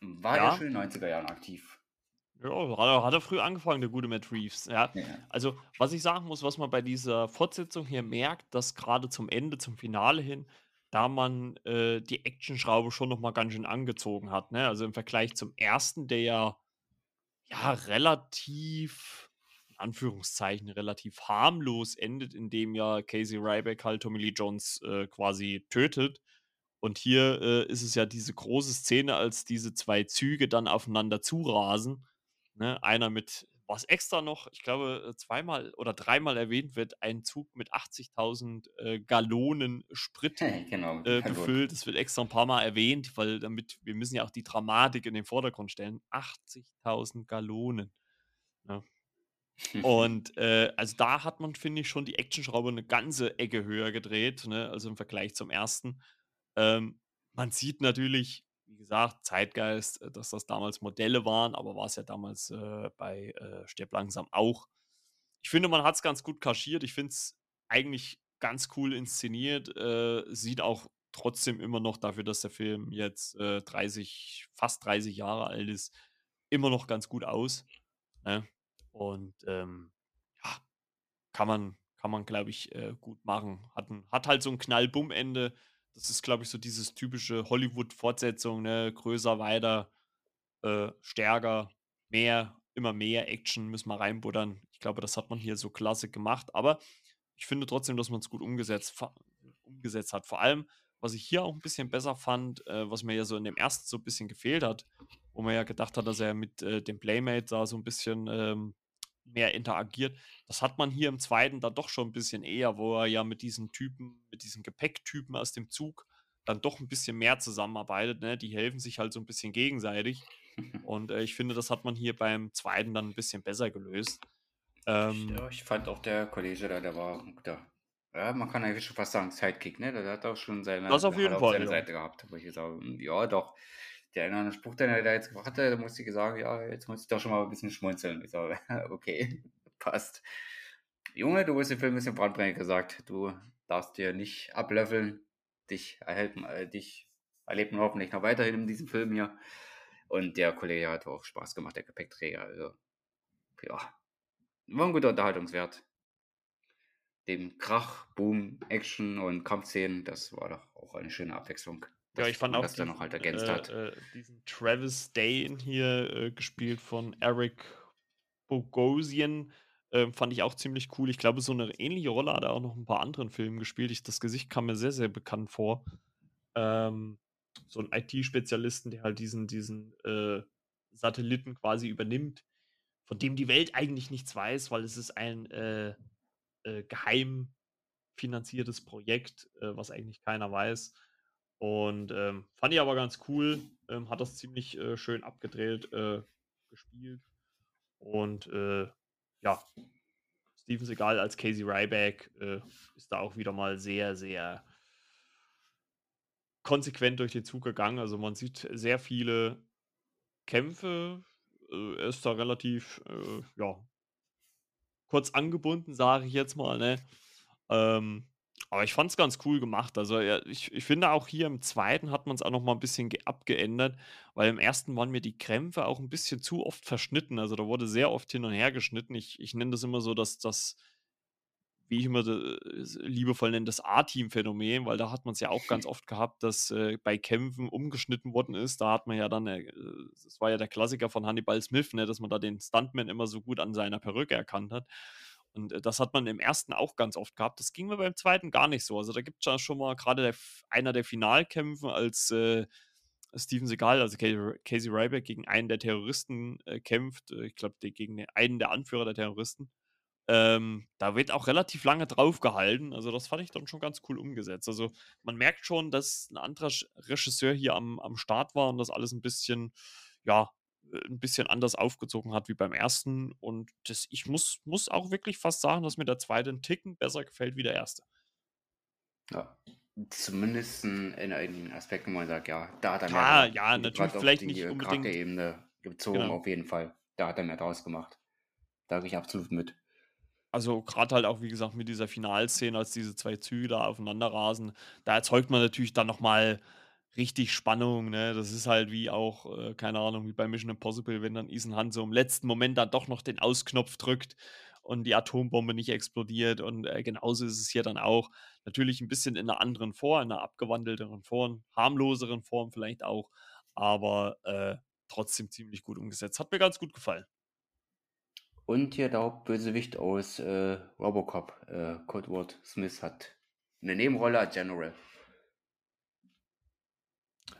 War ja. schon in den 90er Jahren aktiv. Ja, hat hat er früh angefangen, der gute Matt Reeves. Ja. Ja. Also, was ich sagen muss, was man bei dieser Fortsetzung hier merkt, dass gerade zum Ende, zum Finale hin, da man äh, die Actionschraube schon noch mal ganz schön angezogen hat. Ne? Also im Vergleich zum ersten, der ja, ja relativ, in Anführungszeichen, relativ harmlos endet, indem ja Casey Ryback halt Tommy Lee Jones äh, quasi tötet. Und hier äh, ist es ja diese große Szene, als diese zwei Züge dann aufeinander zurasen Ne? Einer mit, was extra noch, ich glaube, äh, zweimal oder dreimal erwähnt wird, ein Zug mit 80.000 äh, Gallonen Sprit genau, äh, befüllt. Das wird extra ein paar Mal erwähnt, weil damit, wir müssen ja auch die Dramatik in den Vordergrund stellen. 80.000 Gallonen. Ja. Und äh, also da hat man, finde ich, schon die Actionschraube eine ganze Ecke höher gedreht, ne? also im Vergleich zum ersten. Ähm, man sieht natürlich wie gesagt, Zeitgeist, äh, dass das damals Modelle waren, aber war es ja damals äh, bei äh, Stirb langsam auch. Ich finde, man hat es ganz gut kaschiert. Ich finde es eigentlich ganz cool inszeniert. Äh, sieht auch trotzdem immer noch dafür, dass der Film jetzt äh, 30, fast 30 Jahre alt ist, immer noch ganz gut aus. Ne? Und ähm, ja, kann man, kann man, glaube ich, äh, gut machen. Hat, ein, hat halt so ein Knall-Bumm-Ende das ist, glaube ich, so dieses typische Hollywood-Fortsetzung, ne? Größer, weiter, äh, stärker, mehr, immer mehr Action müssen wir reinbuddern. Ich glaube, das hat man hier so klasse gemacht. Aber ich finde trotzdem, dass man es gut umgesetzt, umgesetzt hat. Vor allem, was ich hier auch ein bisschen besser fand, äh, was mir ja so in dem ersten so ein bisschen gefehlt hat, wo man ja gedacht hat, dass er mit äh, dem Playmate da so ein bisschen ähm, mehr interagiert. Das hat man hier im zweiten dann doch schon ein bisschen eher, wo er ja mit diesen Typen, mit diesen Gepäcktypen aus dem Zug dann doch ein bisschen mehr zusammenarbeitet. Ne? Die helfen sich halt so ein bisschen gegenseitig. Und äh, ich finde, das hat man hier beim zweiten dann ein bisschen besser gelöst. Ähm, ja, ich fand auch der Kollege da, der war da. Ja, man kann eigentlich schon fast sagen, Sidekick, ne? Der hat auch schon seine, das auf jeden Fall, seine ja. Seite gehabt, wo ich gesagt ja, doch der eine Spruch, den er da jetzt gemacht hat, da musste ich sagen, ja, jetzt muss ich doch schon mal ein bisschen schmunzeln. Ich sage, okay, passt. Junge, du wirst den Film ein bisschen brandbringend gesagt. Du darfst dir nicht ablöffeln. Dich erhält, äh, dich erlebt man hoffentlich noch weiterhin in diesem Film hier. Und der Kollege hat auch Spaß gemacht, der Gepäckträger. Also, ja, war ein guter Unterhaltungswert. Dem Krach, Boom, Action und Kampfszenen, das war doch auch eine schöne Abwechslung. Ja, ich fand auch diesen, noch halt ergänzt äh, hat. Äh, diesen Travis Dane hier äh, gespielt von Eric Bogosian. Äh, fand ich auch ziemlich cool. Ich glaube, so eine ähnliche Rolle hat er auch noch ein paar anderen Filmen gespielt. Ich, das Gesicht kam mir sehr, sehr bekannt vor. Ähm, so ein IT-Spezialisten, der halt diesen, diesen äh, Satelliten quasi übernimmt, von dem die Welt eigentlich nichts weiß, weil es ist ein äh, geheim finanziertes Projekt, was eigentlich keiner weiß. Und ähm, fand ich aber ganz cool. Ähm, hat das ziemlich äh, schön abgedreht äh, gespielt. Und äh, ja, Steven Seagal als Casey Ryback äh, ist da auch wieder mal sehr, sehr konsequent durch den Zug gegangen. Also man sieht sehr viele Kämpfe. Äh, er ist da relativ, äh, ja, kurz angebunden, sage ich jetzt mal. Ne? Ähm, Aber ich fand es ganz cool gemacht. Also, ja, ich ich finde auch hier im zweiten hat man es auch noch mal 'n bisschen ge abgeändert, weil im ersten waren mir die Kämpfe auch ein bisschen zu oft verschnitten. Also, da wurde sehr oft hin und her geschnitten. Ich ich nenne das immer so, dass das wie ich immer liebevoll nenne, das A-Team-Phänomen, weil da hat man es ja auch ganz oft gehabt, dass, äh, bei Kämpfen umgeschnitten worden ist. Da hat man ja dann, äh das war ja der Klassiker von Hannibal Smith, ne, dass man da den Stuntman immer so gut an seiner Perücke erkannt hat. Und, äh, das hat man im ersten auch ganz oft gehabt. Das ging mir beim zweiten gar nicht so. Also, da gibt's ja schon mal gerade einer der Finalkämpfe, als, äh, Steven Seagal, also Ca Casey Ryback gegen einen der Terroristen, äh, kämpft. Äh, ich glaube, gegen einen der Anführer der Terroristen. Ähm, da wird auch relativ lange draufgehalten. Also, das fand ich dann schon ganz cool umgesetzt. Also, man merkt schon, dass ein anderer Regisseur hier am am Start war und das alles ein bisschen ja, äh, 'n bisschen anders aufgezogen hat wie beim ersten. Und das ich muss muss auch wirklich fast sagen, dass mir der zweite 'n Ticken besser gefällt wie der erste. Ja, zumindest in in einigen Aspekten, wo man sagt, ja, da hat er mehr gemacht. ja, natürlich vielleicht die, nicht unbedingt Charakterebene bezogen genau. auf jeden Fall. Da hat er mehr draus gemacht. Da gehe ich absolut mit. Also, gerade halt auch, wie gesagt, mit dieser Finalszene, als diese 2 Züge da aufeinander rasen, da erzeugt man natürlich dann noch mal richtig Spannung, ne? Das ist halt wie auch, äh, keine Ahnung, wie bei Mission Impossible, wenn dann Ethan Hunt so im letzten Moment dann doch noch den Ausknopf drückt und die Atombombe nicht explodiert. Und, äh, genauso ist es hier dann auch. Natürlich ein bisschen in einer anderen Form, in 'ner abgewandelteren Form, harmloseren Form vielleicht auch, aber, äh, trotzdem ziemlich gut umgesetzt. Hat mir ganz gut gefallen. Und hier der Hauptbösewicht aus, äh, Robocop, äh, Coldward Smith hat 'ne Nebenrolle als General.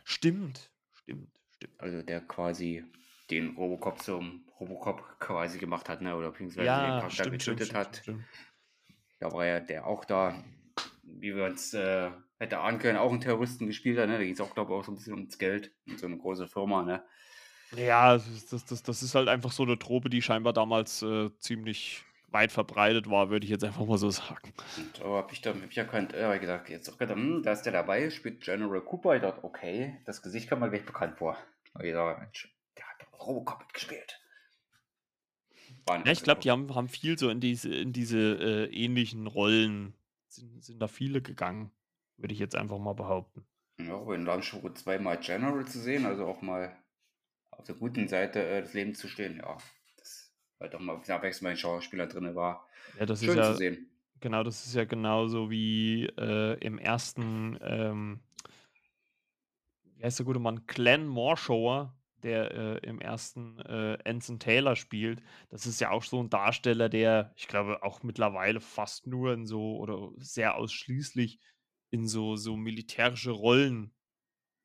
Stimmt, stimmt, stimmt. Also, der quasi den Robocop zum Robocop quasi gemacht hat, ne, oder beziehungsweise den Ja, Charakter stimmt, stimmt, getötet hat. stimmt. Da war ja der auch da, wie wir uns, äh, hätte ahnen können, auch 'n Terroristen gespielt hat, ne? Da ging's auch, glaube ich, auch so 'n bisschen ums Geld und so 'ne große Firma, ne? Ja, das das das ist halt einfach so 'ne Trope, die scheinbar damals, äh, ziemlich weit verbreitet war, würde ich jetzt einfach mal so sagen. Und so habe ich dann habe ich erkannt äh, habe ich gesagt jetzt auch gedacht: „Hm, da ist der dabei, spielt General Cooper.“ Ich dachte: „Okay, das Gesicht kommt mir gleich bekannt vor.“ Habe ich gesagt: „Mensch, der hat Robocop mitgespielt.“ War 'ne Ja, ich glaube, die haben haben viel so in diese in diese, äh, ähnlichen Rollen sind sind da viele gegangen, würde ich jetzt einfach mal behaupten. Ja, in Landstruche zweimal General zu sehen, also auch mal auf der guten Seite, äh, des Lebens zu stehen, ja, halt auch mal 'n bisschen Abwechslung bei den Schauspielern drinne war. Ja, das ist Schön zu ja sehen. genau, das ist ja genauso wie, äh, im ersten, ähm wie heißt der gute Mann? Glenn Morshower, der, äh, im ersten, äh, Anson Taylor spielt. Das ist ja auch so 'n Darsteller, der, ich glaube, auch mittlerweile fast nur in so oder sehr ausschließlich in so so militärische Rollen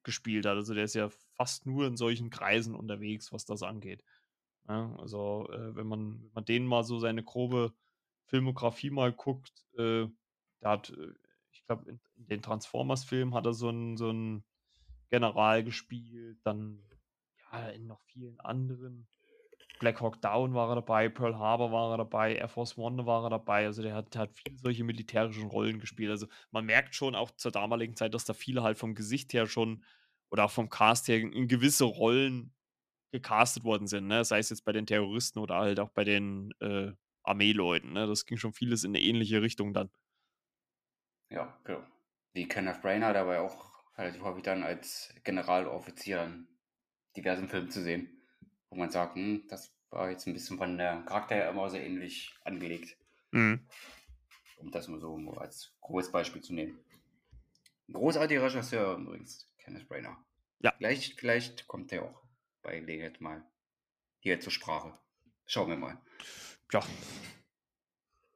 gespielt hat. Also, der ist ja fast nur in solchen Kreisen unterwegs, was das angeht, ne? Also, äh, wenn man wenn man den mal so seine grobe Filmografie mal guckt, äh, der hat, äh, ich glaube, in in den Transformers-Filmen hat er so 'n so General gespielt, dann, ja, in noch vielen anderen. Black Hawk Down war er dabei, Pearl Harbor war er dabei, Air Force One war er dabei. Also, der hat der hat viele solche militärischen Rollen gespielt. Also, man merkt schon auch zur damaligen Zeit, dass da viele halt vom Gesicht her schon oder auch vom Cast her in gewisse Rollen gecastet worden sind, ne? Sei es jetzt bei den Terroristen oder halt auch bei den, äh, Armeeleuten, ne? Das ging schon vieles in 'ne ähnliche Richtung dann. Ja, genau. Wie Kenneth war ja auch relativ häufig dann als Generaloffizier in diversen Filmen zu sehen, wo man sagt: „Hm, das war jetzt 'n bisschen von der Charakter her immer sehr ähnlich angelegt.“ Mhm. Um das mal so als grobes Beispiel zu nehmen. großartiger Regisseur übrigens, Kenneth Branagh. Ja. Vielleicht vielleicht kommt der auch bei Gelegenheit mal hier zur Sprache. Schauen wir mal. Ja.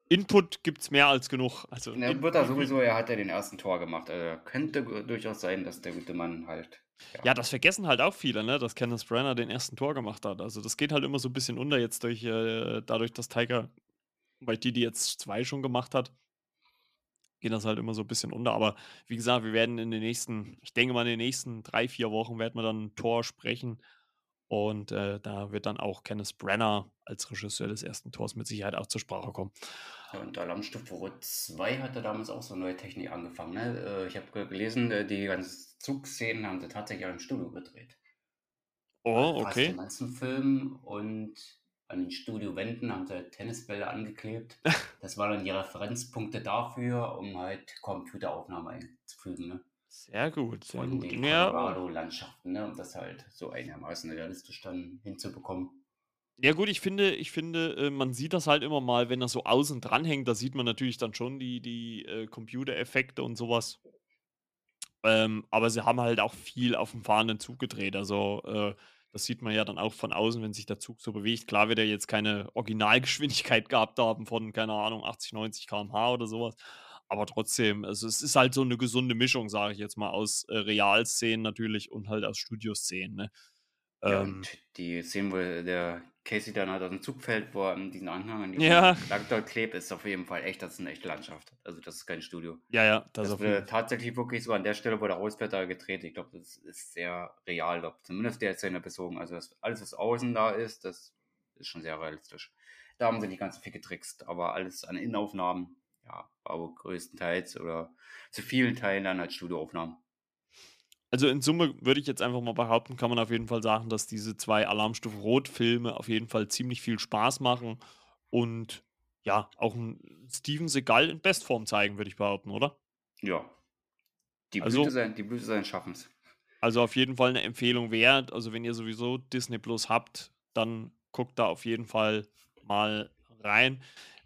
Input gibt's mehr als genug. Also, Ne, wird er sowieso er hat ja den ersten Tor gemacht. Also, könnte durchaus sein, dass der gute Mann halt, Ja, ja das vergessen halt auch viele, ne, dass Kenneth Branagh den ersten Tor gemacht hat. Also, das geht halt immer so 'n bisschen unter jetzt durch, äh dadurch, dass Taika Waititi jetzt 2 schon gemacht hat geht das halt immer so 'n bisschen unter. Aber wie gesagt, wir werden in den nächsten ich denke mal, in den nächsten 3, 4 Wochen werden wir dann Tor sprechen und, äh, da wird dann auch Kenneth Branagh als Regisseur des ersten Tors mit Sicherheit auch zur Sprache kommen. Ja, und Alarmstufe Rot 2 hat er damals auch so neue Technik angefangen, ne? Äh, ich habe ge gelesen, äh, die ganzen Zugszenen haben sie tatsächlich auch im Studio gedreht. Oh, den okay. ganzen Filmen und an den Studiowänden haben sie Tennisbälle angeklebt. Das waren dann die Referenzpunkte dafür, um halt Computeraufnahmen einzufügen. Ne? Sehr gut, sehr Von gut. den Ja, Colorado-Landschaften, ne? um das halt so einigermaßen realistisch dann hinzubekommen. ja gut, ich finde, ich finde, äh, man sieht das halt immer mal, wenn er so außen dran hängt, da sieht man natürlich dann schon die, die äh, Computereffekte und sowas. Ähm, aber sie haben halt auch viel auf dem fahrenden Zug gedreht. Also, äh, das sieht man ja dann auch von außen, wenn sich der Zug so bewegt. Klar wird er jetzt keine Originalgeschwindigkeit gehabt haben von, keine Ahnung, 80, 90 km/h oder sowas. Aber trotzdem, also es ist halt so eine gesunde Mischung, sage ich jetzt mal, aus äh, Realszenen natürlich und halt aus Studioszenen. Ne? Ja, Ähm, und die Szene, wo der Casey dann halt aus dem Zug fällt, wo er diesen Anhang an ja, diesem Lack dort klebt, ist auf jeden Fall echt, das ist eine echte Landschaft. Also das ist kein Studio. ja, ja, das Das wurde tatsächlich wirklich so an der Stelle, wo der rausfährt, da gedreht. Ich glaube, das ist sehr real, glaub, zumindest der Szene bezogen. Also das, alles, was außen da ist, das ist schon sehr realistisch. Da haben sie nicht ganz so viel getrickst, aber alles an Innenaufnahmen, ja, aber größtenteils oder zu vielen Teilen dann als Studioaufnahmen. Also in Summe würde ich jetzt einfach mal behaupten, kann man auf jeden Fall sagen, dass diese zwei Alarmstufe Rot-Filme auf jeden Fall ziemlich viel Spaß machen und ja, auch ein Steven Seagal in Bestform zeigen, würde ich behaupten, oder? Ja, die Blüte, Also, sein, die Blüte seines Schaffens. also auf jeden Fall eine Empfehlung wert. Also wenn ihr sowieso Disney Plus habt, dann guckt da auf jeden Fall mal rein.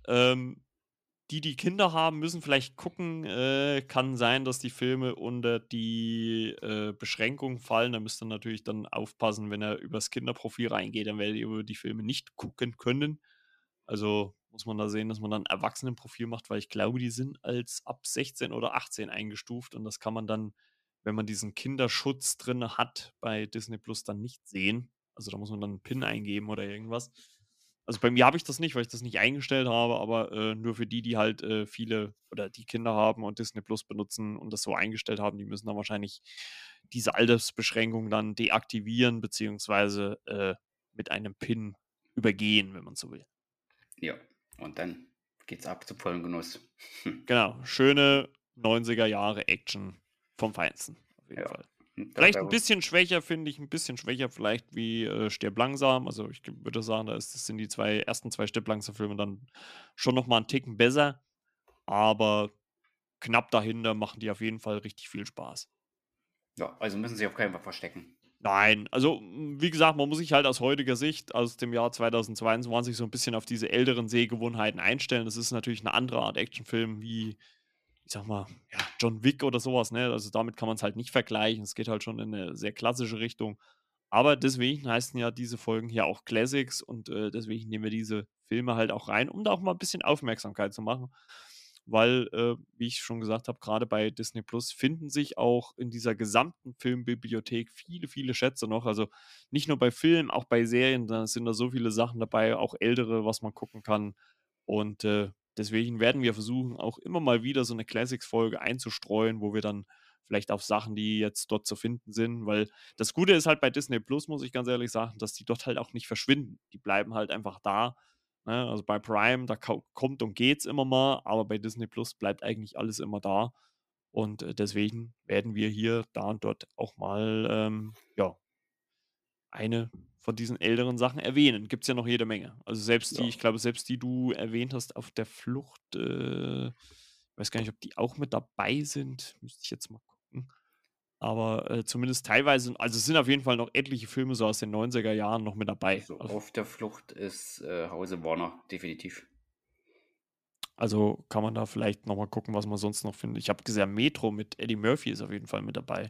Ähm, die, die Kinder haben, müssen vielleicht gucken. Äh, kann sein, dass die Filme unter die äh, Beschränkung fallen. Da müsst ihr natürlich dann aufpassen, wenn er übers Kinderprofil reingeht, dann werdet ihr über die Filme nicht gucken können. Also muss man da sehen, dass man dann Erwachsenenprofil macht, weil ich glaube, die sind als ab 16 oder 18 eingestuft und das kann man dann, wenn man diesen Kinderschutz drin hat, bei Disney Plus dann nicht sehen. Also da muss man dann einen PIN eingeben oder irgendwas. Also bei mir habe ich das nicht, weil ich das nicht eingestellt habe, aber äh, nur für die, die halt äh, viele oder die Kinder haben und Disney Plus benutzen und das so eingestellt haben, die müssen dann wahrscheinlich diese Altersbeschränkung dann deaktivieren, beziehungsweise äh, mit einem PIN übergehen, wenn man so will. Ja, und dann geht's ab zu vollem Genuss. Hm. Genau, schöne 90er Jahre Action vom Feinsten, auf jeden Ja, Fall. Und Vielleicht ein bisschen schwächer, finde ich, ein bisschen schwächer vielleicht wie äh, Stirb langsam. Also ich würde sagen, da ist, das sind die zwei ersten zwei Stirb langsam Filme dann schon noch mal einen Ticken besser, aber knapp dahinter machen die auf jeden Fall richtig viel Spaß. Ja, also müssen sie auf keinen Fall verstecken. Nein, also m, wie gesagt, man muss sich halt aus heutiger Sicht, aus dem Jahr 2022, so ein bisschen auf diese älteren Sehgewohnheiten einstellen. Das ist natürlich eine andere Art Actionfilm wie, ich sag mal, ja, John Wick oder sowas, ne? Also damit kann man es halt nicht vergleichen. Es geht halt schon in eine sehr klassische Richtung. Aber deswegen heißen ja diese Folgen hier auch Classics und äh, deswegen nehmen wir diese Filme halt auch rein, um da auch mal ein bisschen Aufmerksamkeit zu machen. Weil, äh, wie ich schon gesagt habe, gerade bei Disney Plus finden sich auch in dieser gesamten Filmbibliothek viele, viele Schätze noch. Also nicht nur bei Filmen, auch bei Serien, da sind da so viele Sachen dabei, auch ältere, was man gucken kann. Und äh, deswegen werden wir versuchen, auch immer mal wieder so eine Classics-Folge einzustreuen, wo wir dann vielleicht auf Sachen, die jetzt dort zu finden sind, weil das Gute ist halt bei Disney Plus, muss ich ganz ehrlich sagen, dass die dort halt auch nicht verschwinden. Die bleiben halt einfach da. Ne? Also bei Prime, da kommt und geht's immer mal, aber bei Disney Plus bleibt eigentlich alles immer da. Und äh, deswegen werden wir hier, da und dort auch mal, ähm, ja, eine von diesen älteren Sachen erwähnen. Gibt es ja noch jede Menge. Also selbst die, Ja. ich glaube, selbst die du erwähnt hast auf der Flucht, äh, ich weiß gar nicht, ob die auch mit dabei sind. Müsste ich jetzt mal gucken. Aber äh, zumindest teilweise, also es sind auf jeden Fall noch etliche Filme so aus den 90er Jahren noch mit dabei. Also Also, auf der Flucht ist äh, Hause Warner, definitiv. also kann man da vielleicht nochmal gucken, was man sonst noch findet. Ich habe gesehen, Metro mit Eddie Murphy ist auf jeden Fall mit dabei.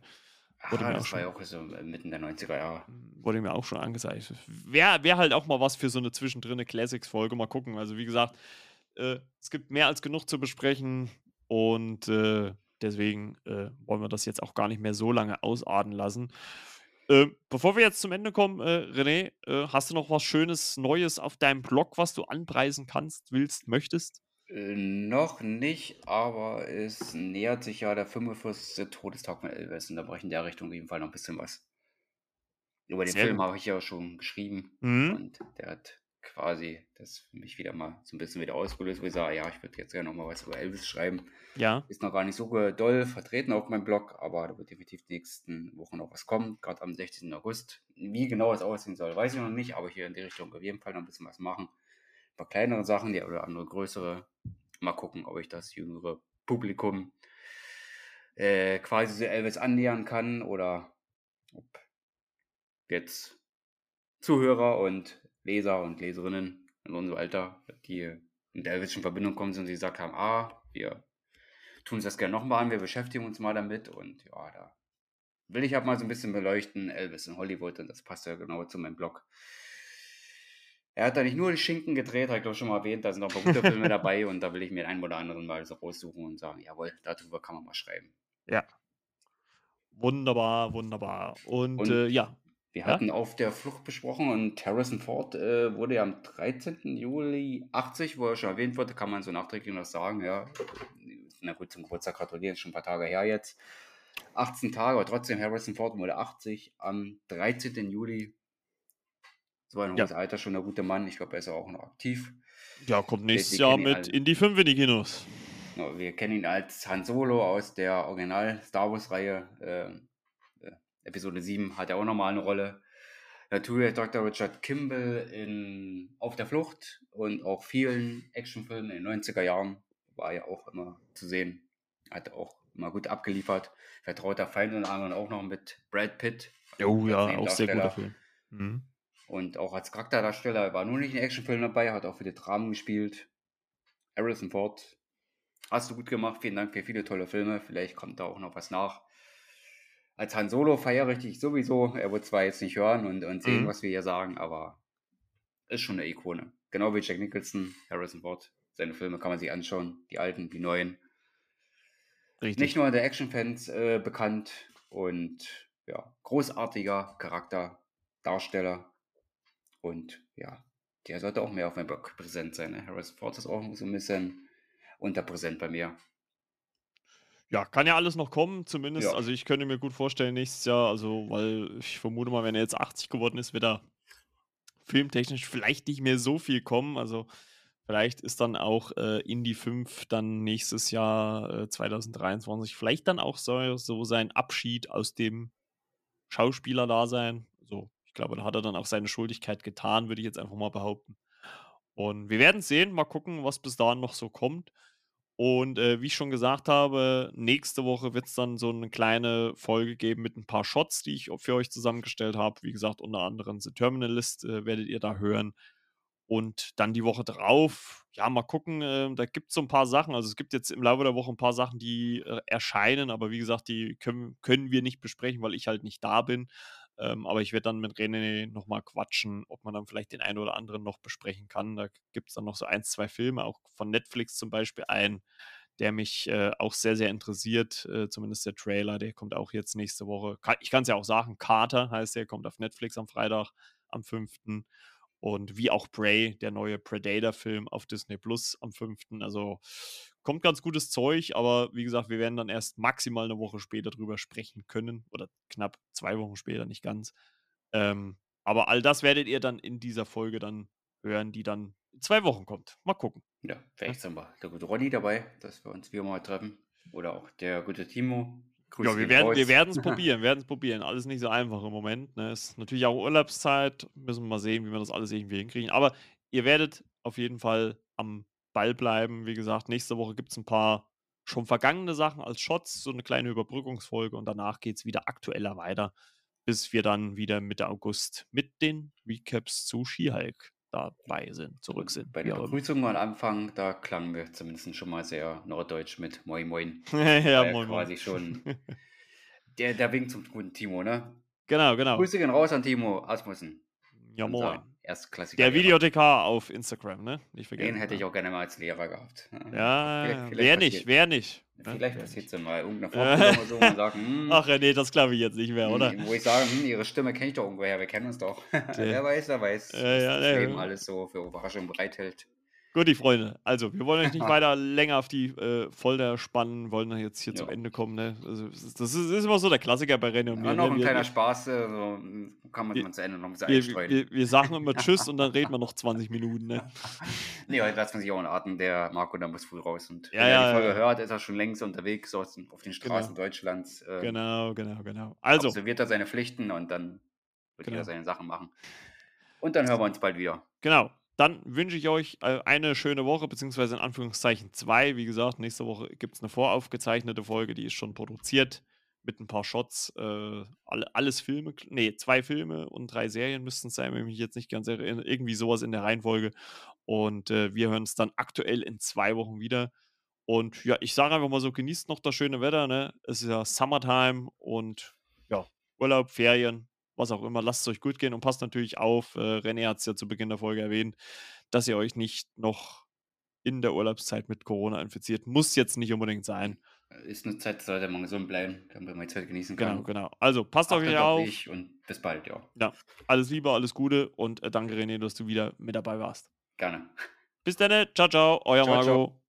Wurde Ah, mir auch das war schon, ja auch so mitten der 90er Jahre. wurde mir auch schon angezeigt. Wäre wär halt auch mal was für so eine zwischendrin Classics-Folge. Mal gucken. Also wie gesagt, äh, es gibt mehr als genug zu besprechen und äh, deswegen äh, wollen wir das jetzt auch gar nicht mehr so lange ausarten lassen. Äh, bevor wir jetzt zum Ende kommen, äh, René, äh, hast du noch was Schönes, Neues auf deinem Blog, was du anpreisen kannst, willst, möchtest? Äh, noch nicht, aber es nähert sich ja der 45. Todestag von Elvis und da brauche ich in der Richtung auf jeden Fall noch ein bisschen was. Über den Sehr Film habe ich ja schon geschrieben Mhm. und der hat quasi das mich wieder mal so ein bisschen wieder ausgelöst, wo ich sage, ja, ich würde jetzt gerne noch mal was über Elvis schreiben. Ja. Ist noch gar nicht so doll vertreten auf meinem Blog, aber da wird definitiv die nächsten Wochen noch was kommen, gerade am 16. August. Wie genau es aussehen soll, weiß ich noch nicht, aber hier in die Richtung auf jeden Fall noch ein bisschen was machen. Paar kleinere Sachen, die oder andere größere. Mal gucken, ob ich das jüngere Publikum äh, quasi so Elvis annähern kann oder ob jetzt Zuhörer und Leser und Leserinnen in unserem Alter, die mit Elvis in Verbindung kommen sind und die gesagt haben, ah, wir tun uns das gerne nochmal an, wir beschäftigen uns mal damit und ja, da will ich halt mal so ein bisschen beleuchten, Elvis in Hollywood und das passt ja genau zu meinem Blog. Er hat da nicht nur die Schinken gedreht, habe ich doch schon mal erwähnt, da sind noch ein paar gute Filme dabei und da will ich mir einen oder anderen mal so raussuchen und sagen, jawohl, darüber kann man mal schreiben. Ja. Wunderbar, wunderbar. Und, Und äh, ja. Wir Ja? hatten auf der Flucht besprochen und Harrison Ford äh, wurde ja am 13. Juli 80, wo er schon erwähnt wurde, kann man so nachträglich noch sagen, ja. Na gut, zum Geburtstag gratulieren, schon ein paar Tage her jetzt. 18 Tage, aber trotzdem, Harrison Ford wurde 80 am 13. Juli. So ein Ja. hohes Alter, schon der gute Mann. Ich glaube, er ist auch noch aktiv. Ja, kommt nächstes Jahr mit alle. in die 5 in die Kinos. Ja, Wir kennen ihn als Han Solo aus der Original Star Wars Reihe. Äh, Episode 7 hat er auch nochmal eine Rolle. Natürlich Dr. Richard Kimball in Auf der Flucht und auch vielen Actionfilmen in den 90er Jahren war ja auch immer zu sehen. Hat auch immer gut abgeliefert. Vertrauter Feind und anderen auch noch mit Brad Pitt. Oh als ja, auch sehr guter Film. Mhm. Und auch als Charakterdarsteller war nur nicht in Actionfilmen dabei, hat auch für die Dramen gespielt. Harrison Ford, hast du gut gemacht. Vielen Dank für viele tolle Filme. Vielleicht kommt da auch noch was nach. Als Han Solo feiere ich dich sowieso. Er wird zwar jetzt nicht hören und, und sehen, Mhm. was wir hier sagen, aber ist schon eine Ikone. Genau wie Jack Nicholson, Harrison Ford. Seine Filme kann man sich anschauen. Die alten, die neuen. Richtig. Nicht nur unter Actionfans äh, bekannt und ja, großartiger Charakter, Darsteller und ja, der sollte auch mehr auf meinem Blog präsent sein. Ne? Harrison Ford ist auch so ein bisschen unterpräsent bei mir. Ja, kann ja alles noch kommen, zumindest. Ja. Also ich könnte mir gut vorstellen, nächstes Jahr, also, weil ich vermute mal, wenn er jetzt 80 geworden ist, wird er filmtechnisch vielleicht nicht mehr so viel kommen. Also vielleicht ist dann auch äh, Indie 5 dann nächstes Jahr äh, 2023 vielleicht dann auch so, so sein Abschied aus dem Schauspieler-Dasein. Glaube, da hat er dann auch seine Schuldigkeit getan, würde ich jetzt einfach mal behaupten. Und wir werden sehen, mal gucken, was bis dahin noch so kommt. Und äh, wie ich schon gesagt habe, nächste Woche wird es dann so eine kleine Folge geben mit ein paar Shots, die ich für euch zusammengestellt habe. Wie gesagt, unter anderem The Terminalist äh, werdet ihr da hören. Und dann die Woche drauf, ja, mal gucken, äh, da gibt es so ein paar Sachen. Also es gibt jetzt im Laufe der Woche ein paar Sachen, die äh, erscheinen, aber wie gesagt, die können, können wir nicht besprechen, weil ich halt nicht da bin. Ähm, aber ich werde dann mit René nochmal quatschen, ob man dann vielleicht den einen oder anderen noch besprechen kann. Da gibt es dann noch so ein, zwei Filme, auch von Netflix zum Beispiel ein, der mich äh, auch sehr, sehr interessiert. Äh, zumindest der Trailer, der kommt auch jetzt nächste Woche. Ich kann es ja auch sagen, Carter heißt der, kommt auf Netflix am Freitag, am 5. Und wie auch Prey, der neue Predator-Film auf Disney Plus am 5. Also kommt ganz gutes Zeug, aber wie gesagt, wir werden dann erst maximal eine Woche später drüber sprechen können. Oder knapp zwei Wochen später, nicht ganz. Ähm, aber all das werdet ihr dann in dieser Folge dann hören, die dann in zwei Wochen kommt. Mal gucken. Ja, vielleicht sind wir der gute Ronny dabei, dass wir uns wieder mal treffen. Oder auch der gute Timo. Grüße Ja, wir werden wir werden es probieren, werden es probieren. Alles nicht so einfach im Moment. Ne? Ist natürlich auch Urlaubszeit. Müssen wir mal sehen, wie wir das alles irgendwie hinkriegen. Aber ihr werdet auf jeden Fall am Ball bleiben. Wie gesagt, nächste Woche gibt es ein paar schon vergangene Sachen als Shots, so eine kleine Überbrückungsfolge und danach geht es wieder aktueller weiter, bis wir dann wieder Mitte August mit den Recaps zu She-Hulk dabei sind, zurück sind. Bei der. Begrüßung am Anfang, da klangen wir zumindest schon mal sehr norddeutsch mit Moin Moin. ja, moin, moin. quasi schon der, der Wink zum guten Timo, ne? Genau, genau. Grüße gehen raus an Timo Asmussen. Ja, moin. Erstklassiker. Der Lehrer. Videothekar auf Instagram, ne? Nicht vergessen. Den hätte ich ne? auch gerne mal als Lehrer gehabt. Ja, Vielleicht- ja, vielleicht wer nicht, passiert- wer nicht. ne? Vielleicht Wer passiert es ja mal irgendeine Ja. Fortbildung oder so und sagen, hm, Ach, nee, das glaube ich jetzt nicht mehr, oder? hm, wo ich sage, hm, ihre Stimme kenne ich doch irgendwoher, wir kennen uns doch. wer weiß, wer weiß, Ja, was ja, das ja, Leben ja. alles so für Überraschungen bereithält. Gut, die Freunde. Also, wir wollen euch nicht weiter länger auf die äh, Folter spannen, wollen jetzt hier zum Ja. Ende kommen. Ne? Also, das ist, das ist immer so der Klassiker bei René und Ja, mir. noch Ne? ein Wir, kleiner wir, Spaß, äh, so mm, kann man wir, zu Ende noch ein bisschen wir, wir, wir sagen immer Tschüss und dann reden wir noch 20 Minuten. Ne? Nee, heute lässt man sich auch atmen. Der Marco, der muss früh raus. Und Ja, wenn er die ja, Folge ja. hört, ist er schon längst unterwegs so auf den Straßen Genau, Deutschlands. Äh, genau, genau, genau. Also, absolviert er seine Pflichten und dann wird jeder genau. seine Sachen machen. Und dann hören wir uns bald wieder. Genau. Dann wünsche ich euch äh, eine schöne Woche, beziehungsweise in Anführungszeichen zwei. Wie gesagt, nächste Woche gibt es eine voraufgezeichnete Folge, die ist schon produziert mit ein paar Shots. Äh, alle, alles Filme, nee, zwei Filme und drei Serien müssten es sein, wenn ich mich jetzt nicht ganz erinnere. Irgendwie sowas in der Reihenfolge. Und äh, wir hören uns dann aktuell in zwei Wochen wieder. Und ja, ich sage einfach mal so, genießt noch das schöne Wetter, ne? Es ist ja Summertime und ja, Urlaub, Ferien, was auch immer. Lasst es euch gut gehen und passt natürlich auf. Äh, René hat es ja zu Beginn der Folge erwähnt, dass ihr euch nicht noch in der Urlaubszeit mit Corona infiziert. Muss jetzt nicht unbedingt sein. Ist eine Zeit, sollte man gesund bleiben, damit man die Zeit genießen Genau, kann. genau. Also passt auf Achtet euch auf auf. dich und bis bald, ja. Ja, alles Liebe, alles Gute und äh, danke René, dass du wieder mit dabei warst. Gerne. Bis dann, ciao, ciao, euer Ciao, ciao. Marco.